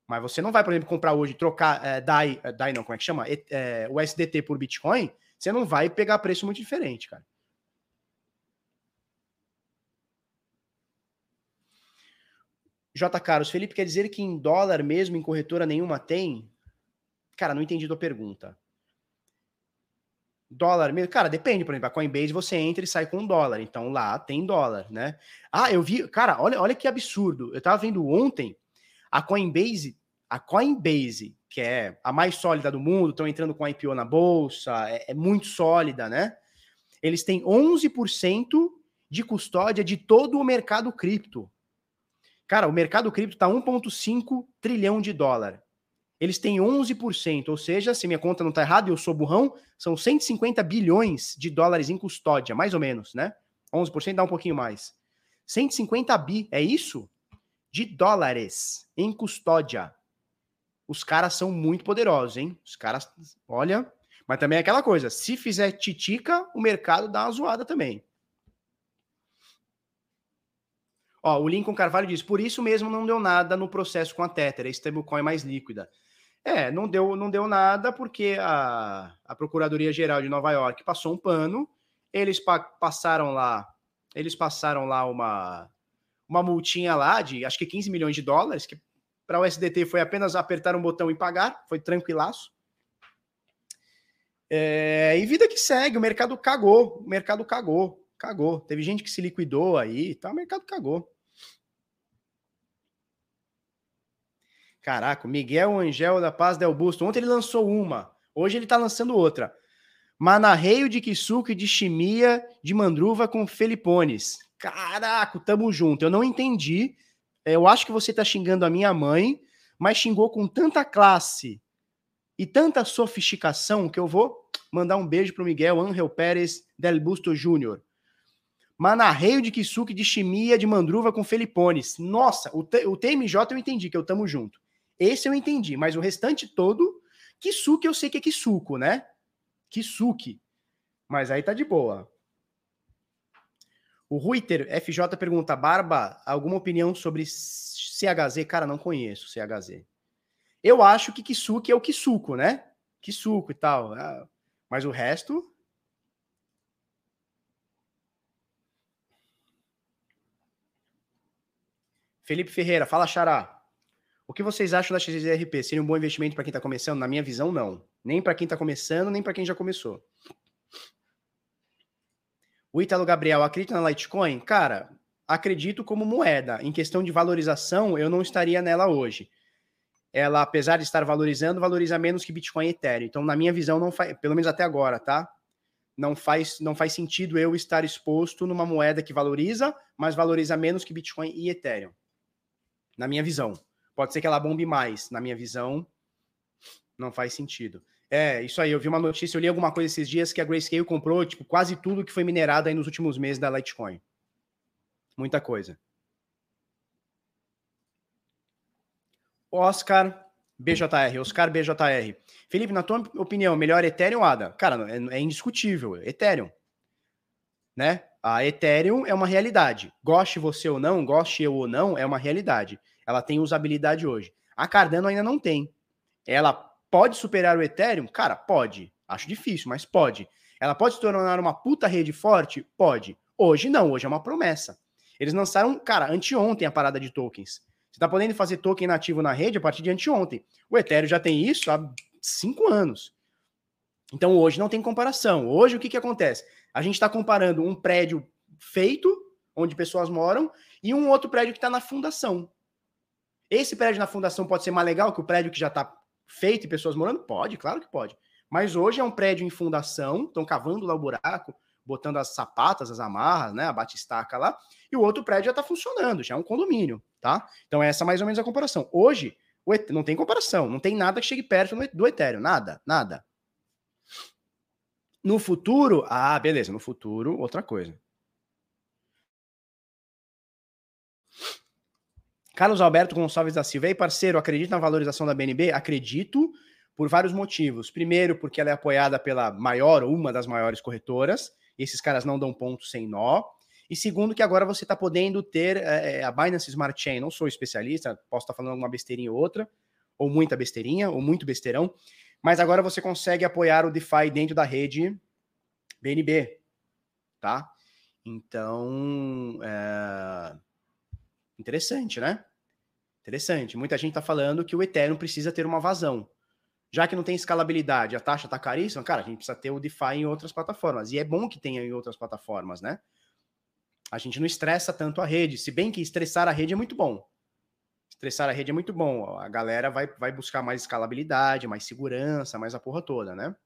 Mas você não vai, por exemplo, comprar hoje, trocar é, DAI, é, DAI não, como é que chama? É, o SDT por Bitcoin, você não vai pegar preço muito diferente, cara. J. Carlos, Felipe quer dizer que em dólar mesmo, em corretora nenhuma tem? Cara, não entendi a pergunta. Dólar mesmo? Cara, depende, por exemplo, a Coinbase você entra e sai com um dólar, então lá tem dólar, né? Ah, eu vi, cara, olha, olha que absurdo. Eu tava vendo ontem a Coinbase, a Coinbase, que é a mais sólida do mundo, estão entrando com a IPO na bolsa, é, é muito sólida, né? Eles têm 11% de custódia de todo o mercado cripto. Cara, o mercado cripto tá 1,5 trilhão de dólar eles têm 11%, ou seja, se minha conta não está errada e eu sou burrão, são 150 bilhões de dólares em custódia, mais ou menos, né? 11% dá um pouquinho mais. 150 bi, é isso? De dólares em custódia. Os caras são muito poderosos, hein? Os caras, olha, mas também é aquela coisa, se fizer titica, o mercado dá uma zoada também. Ó, o Lincoln Carvalho diz, por isso mesmo não deu nada no processo com a Tether, a stablecoin mais líquida. É, não deu, não deu nada porque a, a Procuradoria-Geral de Nova York passou um pano, eles pa passaram lá, eles passaram lá uma, uma multinha lá de acho que 15 milhões de dólares, que para o SDT foi apenas apertar um botão e pagar, foi tranquilaço. É, e vida que segue, o mercado cagou, o mercado cagou, cagou. Teve gente que se liquidou aí, tá, o mercado cagou. Caraca, Miguel Angel da Paz Del Busto. Ontem ele lançou uma, hoje ele tá lançando outra. Manarreio de Kisuke de Chimia de Mandruva com Felipones. Caraca, tamo junto. Eu não entendi. Eu acho que você tá xingando a minha mãe, mas xingou com tanta classe e tanta sofisticação que eu vou mandar um beijo pro Miguel Angel Pérez Del Busto Júnior. Manarreio de Kisuke de Chimia de Mandruva com Felipones. Nossa, o, o TMJ eu entendi que eu tamo junto. Esse eu entendi, mas o restante todo, Kisuke eu sei que é Kisuko, né? Kisuke. Mas aí tá de boa. O Ruiter FJ pergunta: Barba, alguma opinião sobre CHZ? Cara, não conheço CHZ. Eu acho que Kisuke é o Kisuko, né? Kisuko e tal. Ah, mas o resto. Felipe Ferreira, fala Xará. O que vocês acham da XRP? Seria um bom investimento para quem está começando? Na minha visão, não. Nem para quem está começando, nem para quem já começou. O Ítalo Gabriel, acredita na Litecoin? Cara, acredito como moeda. Em questão de valorização, eu não estaria nela hoje. Ela, apesar de estar valorizando, valoriza menos que Bitcoin e Ethereum. Então, na minha visão, não faz, pelo menos até agora, tá? Não faz, não faz sentido eu estar exposto numa moeda que valoriza, mas valoriza menos que Bitcoin e Ethereum. Na minha visão. Pode ser que ela bombe mais. Na minha visão, não faz sentido. É, isso aí. Eu vi uma notícia, eu li alguma coisa esses dias que a Grayscale comprou, tipo, quase tudo que foi minerado aí nos últimos meses da Litecoin. Muita coisa. Oscar BJR, Oscar BJR. Felipe, na tua opinião, melhor Ethereum ou ADA? Cara, é, é indiscutível, Ethereum. Né? A Ethereum é uma realidade. Goste você ou não, goste eu ou não, é uma realidade. Ela tem usabilidade hoje. A Cardano ainda não tem. Ela pode superar o Ethereum? Cara, pode. Acho difícil, mas pode. Ela pode se tornar uma puta rede forte? Pode. Hoje não, hoje é uma promessa. Eles lançaram, cara, anteontem a parada de tokens. Você está podendo fazer token nativo na rede a partir de anteontem. O Ethereum já tem isso há cinco anos. Então hoje não tem comparação. Hoje o que, que acontece? A gente está comparando um prédio feito, onde pessoas moram, e um outro prédio que está na fundação. Esse prédio na fundação pode ser mais legal que o prédio que já está feito e pessoas morando? Pode, claro que pode. Mas hoje é um prédio em fundação, estão cavando lá o buraco, botando as sapatas, as amarras, né, a batistaca lá, e o outro prédio já está funcionando, já é um condomínio, tá? Então essa é mais ou menos a comparação. Hoje, não tem comparação, não tem nada que chegue perto do Ethereum, nada, nada. No futuro, ah, beleza, no futuro, outra coisa. Carlos Alberto Gonçalves da Silva, ei parceiro, acredita na valorização da BNB? Acredito por vários motivos. Primeiro, porque ela é apoiada pela maior uma das maiores corretoras, e esses caras não dão ponto sem nó. E segundo, que agora você está podendo ter é, a Binance Smart Chain. Não sou especialista, posso estar tá falando alguma besteirinha ou outra, ou muita besteirinha, ou muito besteirão, mas agora você consegue apoiar o DeFi dentro da rede BNB, tá? Então, é... interessante, né? Interessante. Muita gente está falando que o Ethereum precisa ter uma vazão. Já que não tem escalabilidade, a taxa está caríssima, cara, a gente precisa ter o DeFi em outras plataformas. E é bom que tenha em outras plataformas, né? A gente não estressa tanto a rede, se bem que estressar a rede é muito bom. Estressar a rede é muito bom. A galera vai, vai buscar mais escalabilidade, mais segurança, mais a porra toda, né?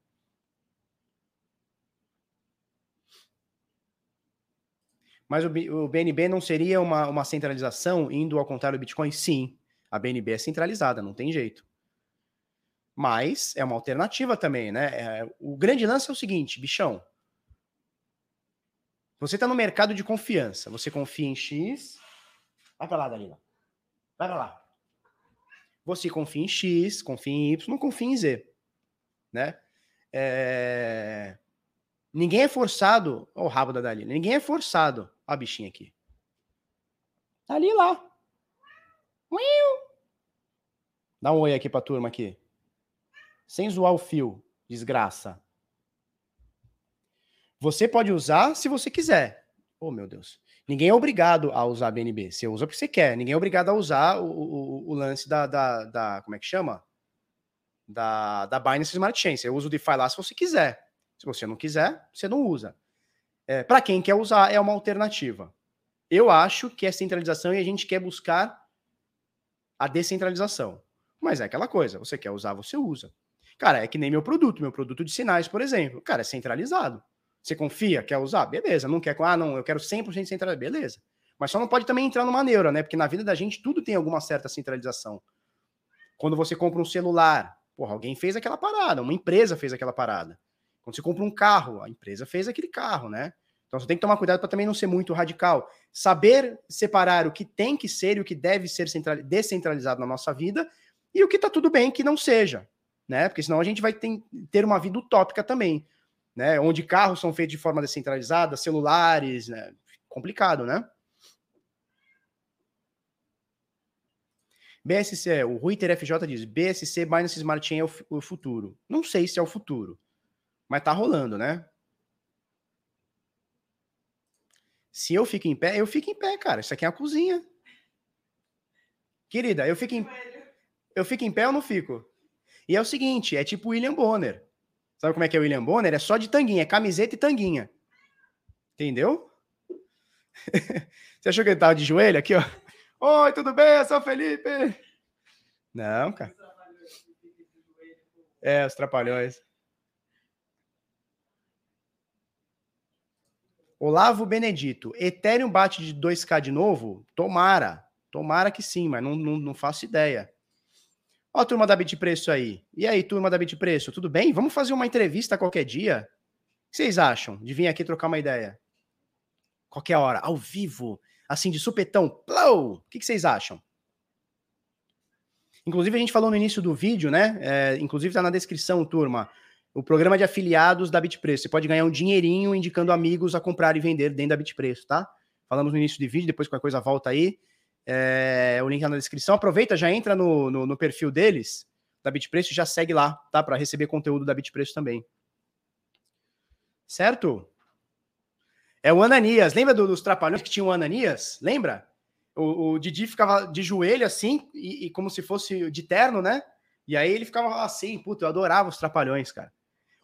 Mas o, o BNB não seria uma, uma centralização indo ao contrário do Bitcoin? Sim, a BNB é centralizada, não tem jeito. Mas é uma alternativa também, né? É, o grande lance é o seguinte, bichão. Você está no mercado de confiança. Você confia em X. Vai para lá, Dalila. Vai para lá. Você confia em X, confia em Y, não confia em Z. Né? É... Ninguém é forçado. Olha o rabo da Dalila. Ninguém é forçado. Olha a bichinha aqui. Tá ali lá. Dá um oi aqui pra turma aqui. Sem zoar o fio, desgraça. Você pode usar se você quiser. Oh, meu Deus. Ninguém é obrigado a usar BNB. Você usa porque você quer. Ninguém é obrigado a usar o, o, o lance da, da, da, Como é que chama? Da, da Binance Smart Chain. Você usa o DeFi lá se você quiser. Se você não quiser, você não usa. É, Para quem quer usar, é uma alternativa. Eu acho que é centralização e a gente quer buscar a descentralização. Mas é aquela coisa, você quer usar, você usa. Cara, é que nem meu produto, meu produto de sinais, por exemplo. Cara, é centralizado. Você confia, quer usar? Beleza. Não quer, ah, não, eu quero 100% centralizado. Beleza. Mas só não pode também entrar numa neura, né? Porque na vida da gente tudo tem alguma certa centralização. Quando você compra um celular, porra, alguém fez aquela parada, uma empresa fez aquela parada. Quando você compra um carro, a empresa fez aquele carro, né? Então você tem que tomar cuidado para também não ser muito radical. Saber separar o que tem que ser e o que deve ser descentralizado na nossa vida e o que está tudo bem que não seja, né? Porque senão a gente vai ter uma vida utópica também né? Onde carros são feitos de forma descentralizada, celulares, né? Complicado, né? BSC, o Ruiter FJ diz: BSC Binance Smart Chain é o, o futuro. Não sei se é o futuro, mas tá rolando, né? Se eu fico em pé, eu fico em pé, cara. Isso aqui é a cozinha. Querida, eu fico em, eu fico em pé ou não fico? E é o seguinte, é tipo William Bonner. Sabe como é que é o William Bonner? É só de tanguinha, é camiseta e tanguinha. Entendeu? *laughs* Você achou que ele tava de joelho aqui, ó? Oi, tudo bem? Eu sou o Felipe. Não, cara. É, os trapalhões. Olavo Benedito, Ethereum bate de 2K de novo? Tomara. Tomara que sim, mas não, não, não faço ideia. Ó, turma da Bitpreço aí. E aí, turma da Bitpreço, tudo bem? Vamos fazer uma entrevista qualquer dia? O que vocês acham de vir aqui trocar uma ideia? Qualquer hora, ao vivo, assim, de supetão. Plou! O que vocês acham? Inclusive, a gente falou no início do vídeo, né? É, inclusive, tá na descrição, turma. O programa de afiliados da Bitpreço. Você pode ganhar um dinheirinho indicando amigos a comprar e vender dentro da Bitpreço, tá? Falamos no início do vídeo, depois qualquer coisa volta aí. É, o link tá na descrição. Aproveita, já entra no, no, no perfil deles, da Bitpreço, e já segue lá, tá? Para receber conteúdo da Bitpreço também. Certo? É o Ananias. Lembra do, dos trapalhões que tinha o Ananias? Lembra? O, o Didi ficava de joelho assim, e, e, como se fosse de terno, né? E aí ele ficava assim, puta, eu adorava os trapalhões, cara.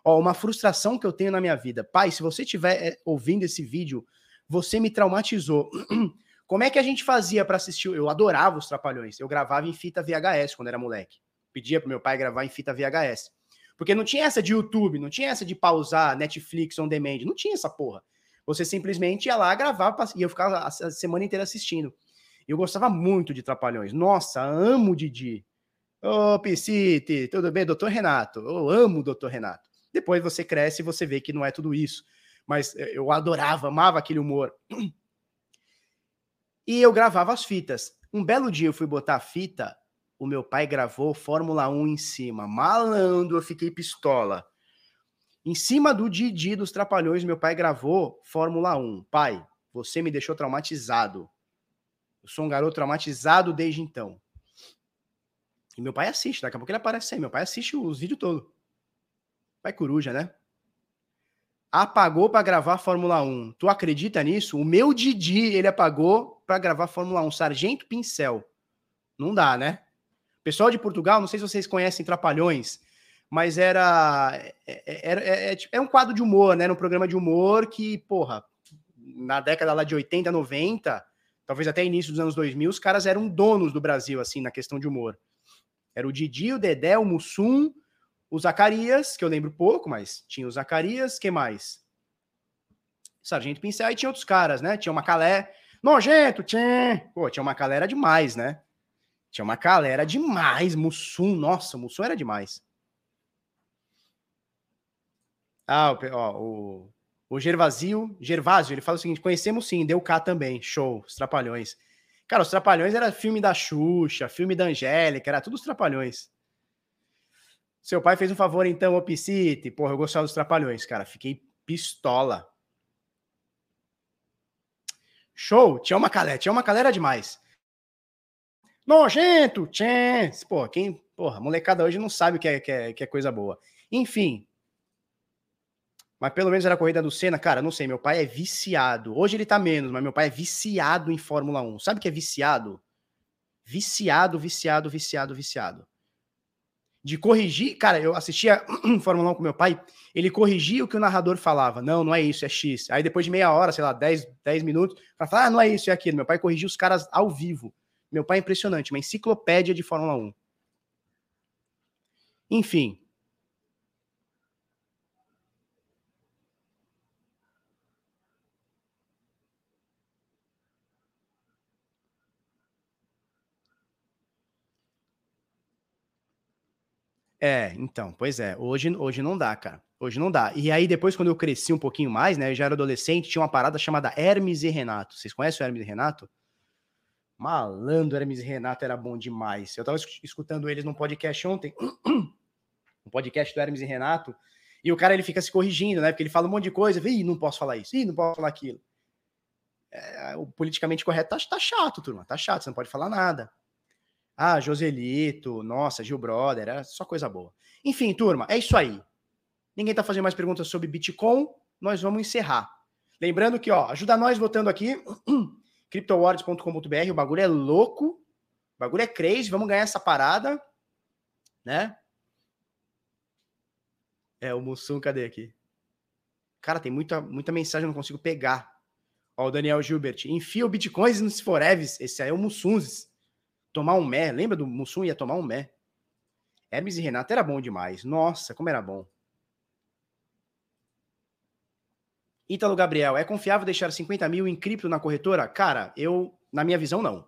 Ó, uma frustração que eu tenho na minha vida. Pai, se você estiver é, ouvindo esse vídeo, você me traumatizou. *clears throat* Como é que a gente fazia para assistir? Eu adorava os trapalhões. Eu gravava em fita VHS quando era moleque. Pedia pro meu pai gravar em fita VHS. Porque não tinha essa de YouTube, não tinha essa de pausar Netflix on demand, não tinha essa porra. Você simplesmente ia lá gravar e eu ficava a semana inteira assistindo. Eu gostava muito de Trapalhões. Nossa, amo Didi. Ô, oh, Piscite, tudo bem, doutor Renato? Eu amo o doutor Renato. Depois você cresce e você vê que não é tudo isso. Mas eh, eu adorava, amava aquele humor. *clears throat* E eu gravava as fitas. Um belo dia eu fui botar a fita, o meu pai gravou Fórmula 1 em cima. Malandro, eu fiquei pistola. Em cima do Didi dos Trapalhões, meu pai gravou Fórmula 1. Pai, você me deixou traumatizado. Eu sou um garoto traumatizado desde então. E meu pai assiste, daqui a pouco ele aparece aí. Meu pai assiste os vídeos todos. Pai coruja, né? Apagou para gravar Fórmula 1. Tu acredita nisso? O meu Didi, ele apagou para gravar Fórmula 1. Sargento Pincel. Não dá, né? Pessoal de Portugal, não sei se vocês conhecem Trapalhões, mas era é, é, era, é, é, é, um quadro de humor, né? Um programa de humor que, porra, na década lá de 80, 90, talvez até início dos anos 2000, os caras eram donos do Brasil, assim, na questão de humor. Era o Didi, o Dedé, o Mussum, o Zacarias, que eu lembro pouco, mas tinha o Zacarias, que mais? Sargento Pincel, e tinha outros caras, né? Tinha uma Calé, nojento, tinha. Pô, tinha uma Calé, era demais, né? Tinha uma Calé, era demais. Mussum, nossa, Mussum era demais. Ah, ó, o, o Gervasio, Gervásio, ele fala o seguinte: conhecemos sim, deu K também, show, os Trapalhões. Cara, os Trapalhões era filme da Xuxa, filme da Angélica, era tudo os Trapalhões. Seu pai fez um favor então, Opicite. Porra, eu gostava dos Trapalhões, cara. Fiquei pistola. Show! Tinha uma calé, tinha uma calera demais. Nojento! Chance! Pô, quem. Porra, molecada hoje não sabe o que é, que é, que é coisa boa. Enfim, mas pelo menos era a corrida do Senna, cara, não sei, meu pai é viciado. Hoje ele tá menos, mas meu pai é viciado em Fórmula 1. Sabe o que é viciado? Viciado, viciado, viciado, viciado. De corrigir, cara, eu assistia *clears throat* Fórmula 1 com meu pai, ele corrigia o que o narrador falava. Não, não é isso, é X. Aí depois de meia hora, sei lá, 10, 10 minutos, para falar, ah, não é isso, é aquilo. Meu pai corrigia os caras ao vivo. Meu pai é impressionante, uma enciclopédia de Fórmula 1. Enfim, É, então, pois é. Hoje, hoje não dá, cara. Hoje não dá. E aí, depois, quando eu cresci um pouquinho mais, né? Eu já era adolescente, tinha uma parada chamada Hermes e Renato. Vocês conhecem o Hermes e Renato? Malandro, Hermes e Renato era bom demais. Eu tava escutando eles num podcast ontem, *clears throat* um podcast do Hermes e Renato, e o cara ele fica se corrigindo, né? Porque ele fala um monte de coisa, ih, não posso falar isso, ih, não posso falar aquilo. É, o politicamente correto tá, tá chato, turma, tá chato, você não pode falar nada. Ah, Joselito, nossa, Gil Brother, era só coisa boa. Enfim, turma, é isso aí. Ninguém tá fazendo mais perguntas sobre Bitcoin, nós vamos encerrar. Lembrando que, ó, ajuda nós votando aqui, *clears throat* cryptowards.com.br, o bagulho é louco, o bagulho é crazy, vamos ganhar essa parada, né? É, o Mussum, cadê aqui? Cara, tem muita, muita mensagem, não consigo pegar. Ó, o Daniel Gilbert, enfia o Bitcoins nos Foreves, esse aí é o Mussunzes tomar um mé. Lembra do Mussum ia tomar um mé? Hermes e Renato era bom demais. Nossa, como era bom. Ítalo Gabriel, é confiável deixar 50 mil em cripto na corretora? Cara, eu, na minha visão, não.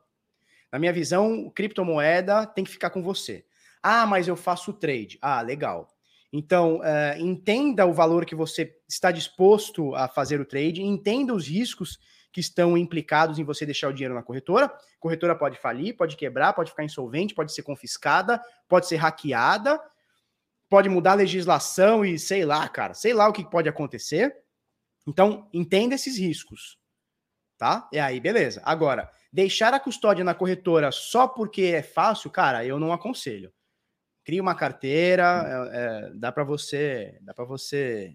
Na minha visão, criptomoeda tem que ficar com você. Ah, mas eu faço trade. Ah, legal. Então, uh, entenda o valor que você está disposto a fazer o trade, entenda os riscos que estão implicados em você deixar o dinheiro na corretora. A corretora pode falir, pode quebrar, pode ficar insolvente, pode ser confiscada, pode ser hackeada, pode mudar a legislação e sei lá, cara, sei lá o que pode acontecer. Então, entenda esses riscos, tá? E aí, beleza. Agora, deixar a custódia na corretora só porque é fácil, cara, eu não aconselho. Cria uma carteira, é, é, dá para você, dá para você,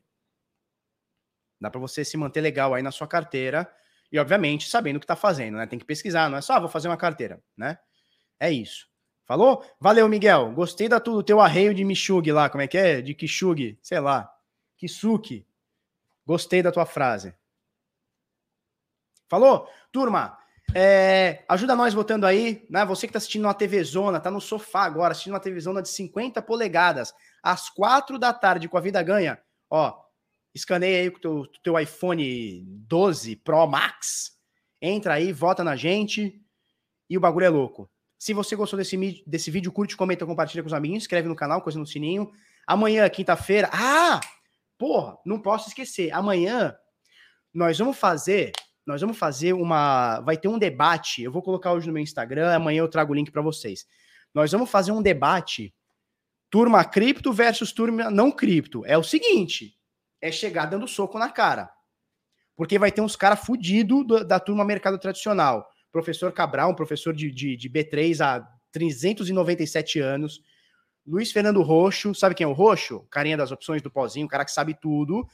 dá para você se manter legal aí na sua carteira e, obviamente, sabendo o que está fazendo, né? Tem que pesquisar, não é só, ah, vou fazer uma carteira, né? É isso. Falou? Valeu, Miguel. Gostei da do teu arreio de Michug lá, como é que é? De Kishug, sei lá. Kisuki. Gostei da tua frase. Falou? Turma, é, ajuda nós votando aí, né? Você que tá assistindo uma TV Zona, tá no sofá agora, assistindo uma TV Zona de 50 polegadas, às 4 da tarde, com a vida ganha. Ó, escaneia aí com o teu, teu iPhone 12 Pro Max. Entra aí, vota na gente e o bagulho é louco. Se você gostou desse, desse vídeo, curte, comenta, compartilha com os amiguinhos, inscreve no canal, coisa no sininho. Amanhã, quinta-feira. Ah! Porra, não posso esquecer. Amanhã nós vamos fazer. Nós vamos fazer uma. Vai ter um debate. Eu vou colocar hoje no meu Instagram. Amanhã eu trago o link para vocês. Nós vamos fazer um debate. Turma cripto versus turma não cripto. É o seguinte: é chegar dando soco na cara. Porque vai ter uns caras fudidos da turma mercado tradicional. Professor Cabral, um professor de, de, de B3 há 397 anos. Luiz Fernando Roxo, sabe quem é o Roxo? Carinha das opções do pozinho, o cara que sabe tudo.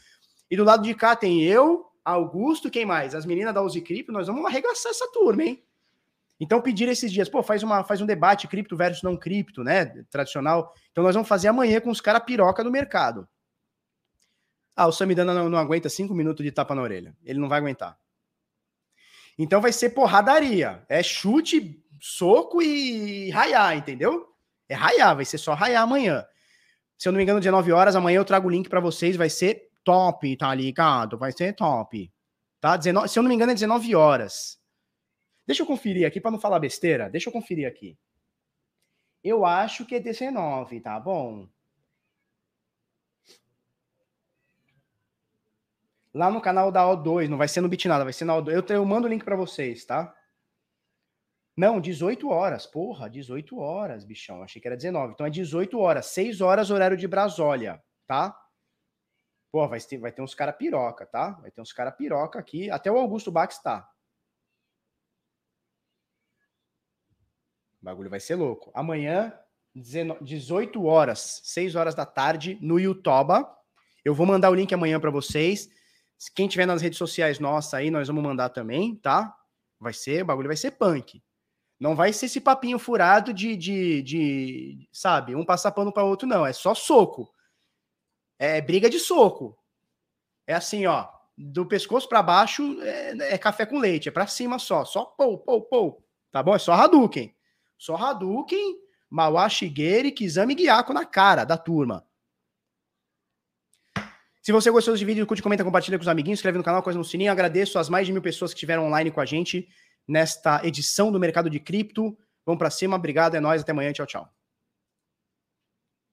E do lado de cá tem eu, Augusto, quem mais? As meninas da Uzi Cripto, nós vamos arregaçar essa turma, hein? Então pedir esses dias, pô, faz, uma, faz um debate cripto versus não cripto, né? Tradicional. Então nós vamos fazer amanhã com os caras piroca do mercado. Ah, o Samidana não, não aguenta cinco minutos de tapa na orelha. Ele não vai aguentar. Então vai ser porradaria. É chute, soco e raiar, entendeu? É raiar, vai ser só raiar amanhã. Se eu não me engano, 19 horas, amanhã eu trago o link para vocês, vai ser top, tá ligado? Vai ser top. Tá? 19, se eu não me engano, é 19 horas. Deixa eu conferir aqui para não falar besteira. Deixa eu conferir aqui. Eu acho que é 19, tá bom? Lá no canal da O2, não vai ser no Bitnada, vai ser na O2. Eu, eu mando o link para vocês, tá? Não, 18 horas. Porra, 18 horas, bichão. Achei que era 19. Então é 18 horas. 6 horas horário de Brasólia, tá? Pô, vai ter, vai ter uns cara piroca, tá? Vai ter uns cara piroca aqui. Até o Augusto Bax tá. O bagulho vai ser louco. Amanhã, 18 horas, 6 horas da tarde, no YouTube. Eu vou mandar o link amanhã para vocês. Quem tiver nas redes sociais nossas aí, nós vamos mandar também, tá? Vai ser, o bagulho vai ser punk. Não vai ser esse papinho furado de, de, de sabe, um passar pano para outro, não. É só soco. É briga de soco. É assim, ó, do pescoço para baixo é, é, café com leite, é para cima só, só pou, pou, pou. Tá bom? É só Hadouken. Só Hadouken, Mauá Shigeru, Kizami Guiaco na cara da turma. Se você gostou desse vídeo, curte, comenta, compartilha com os amiguinhos, inscreve no canal, coisa no sininho. Agradeço as mais de mil pessoas que estiveram online com a gente nesta edição do Mercado de Cripto. Vamos para cima, obrigado, é nóis, até amanhã, tchau, tchau.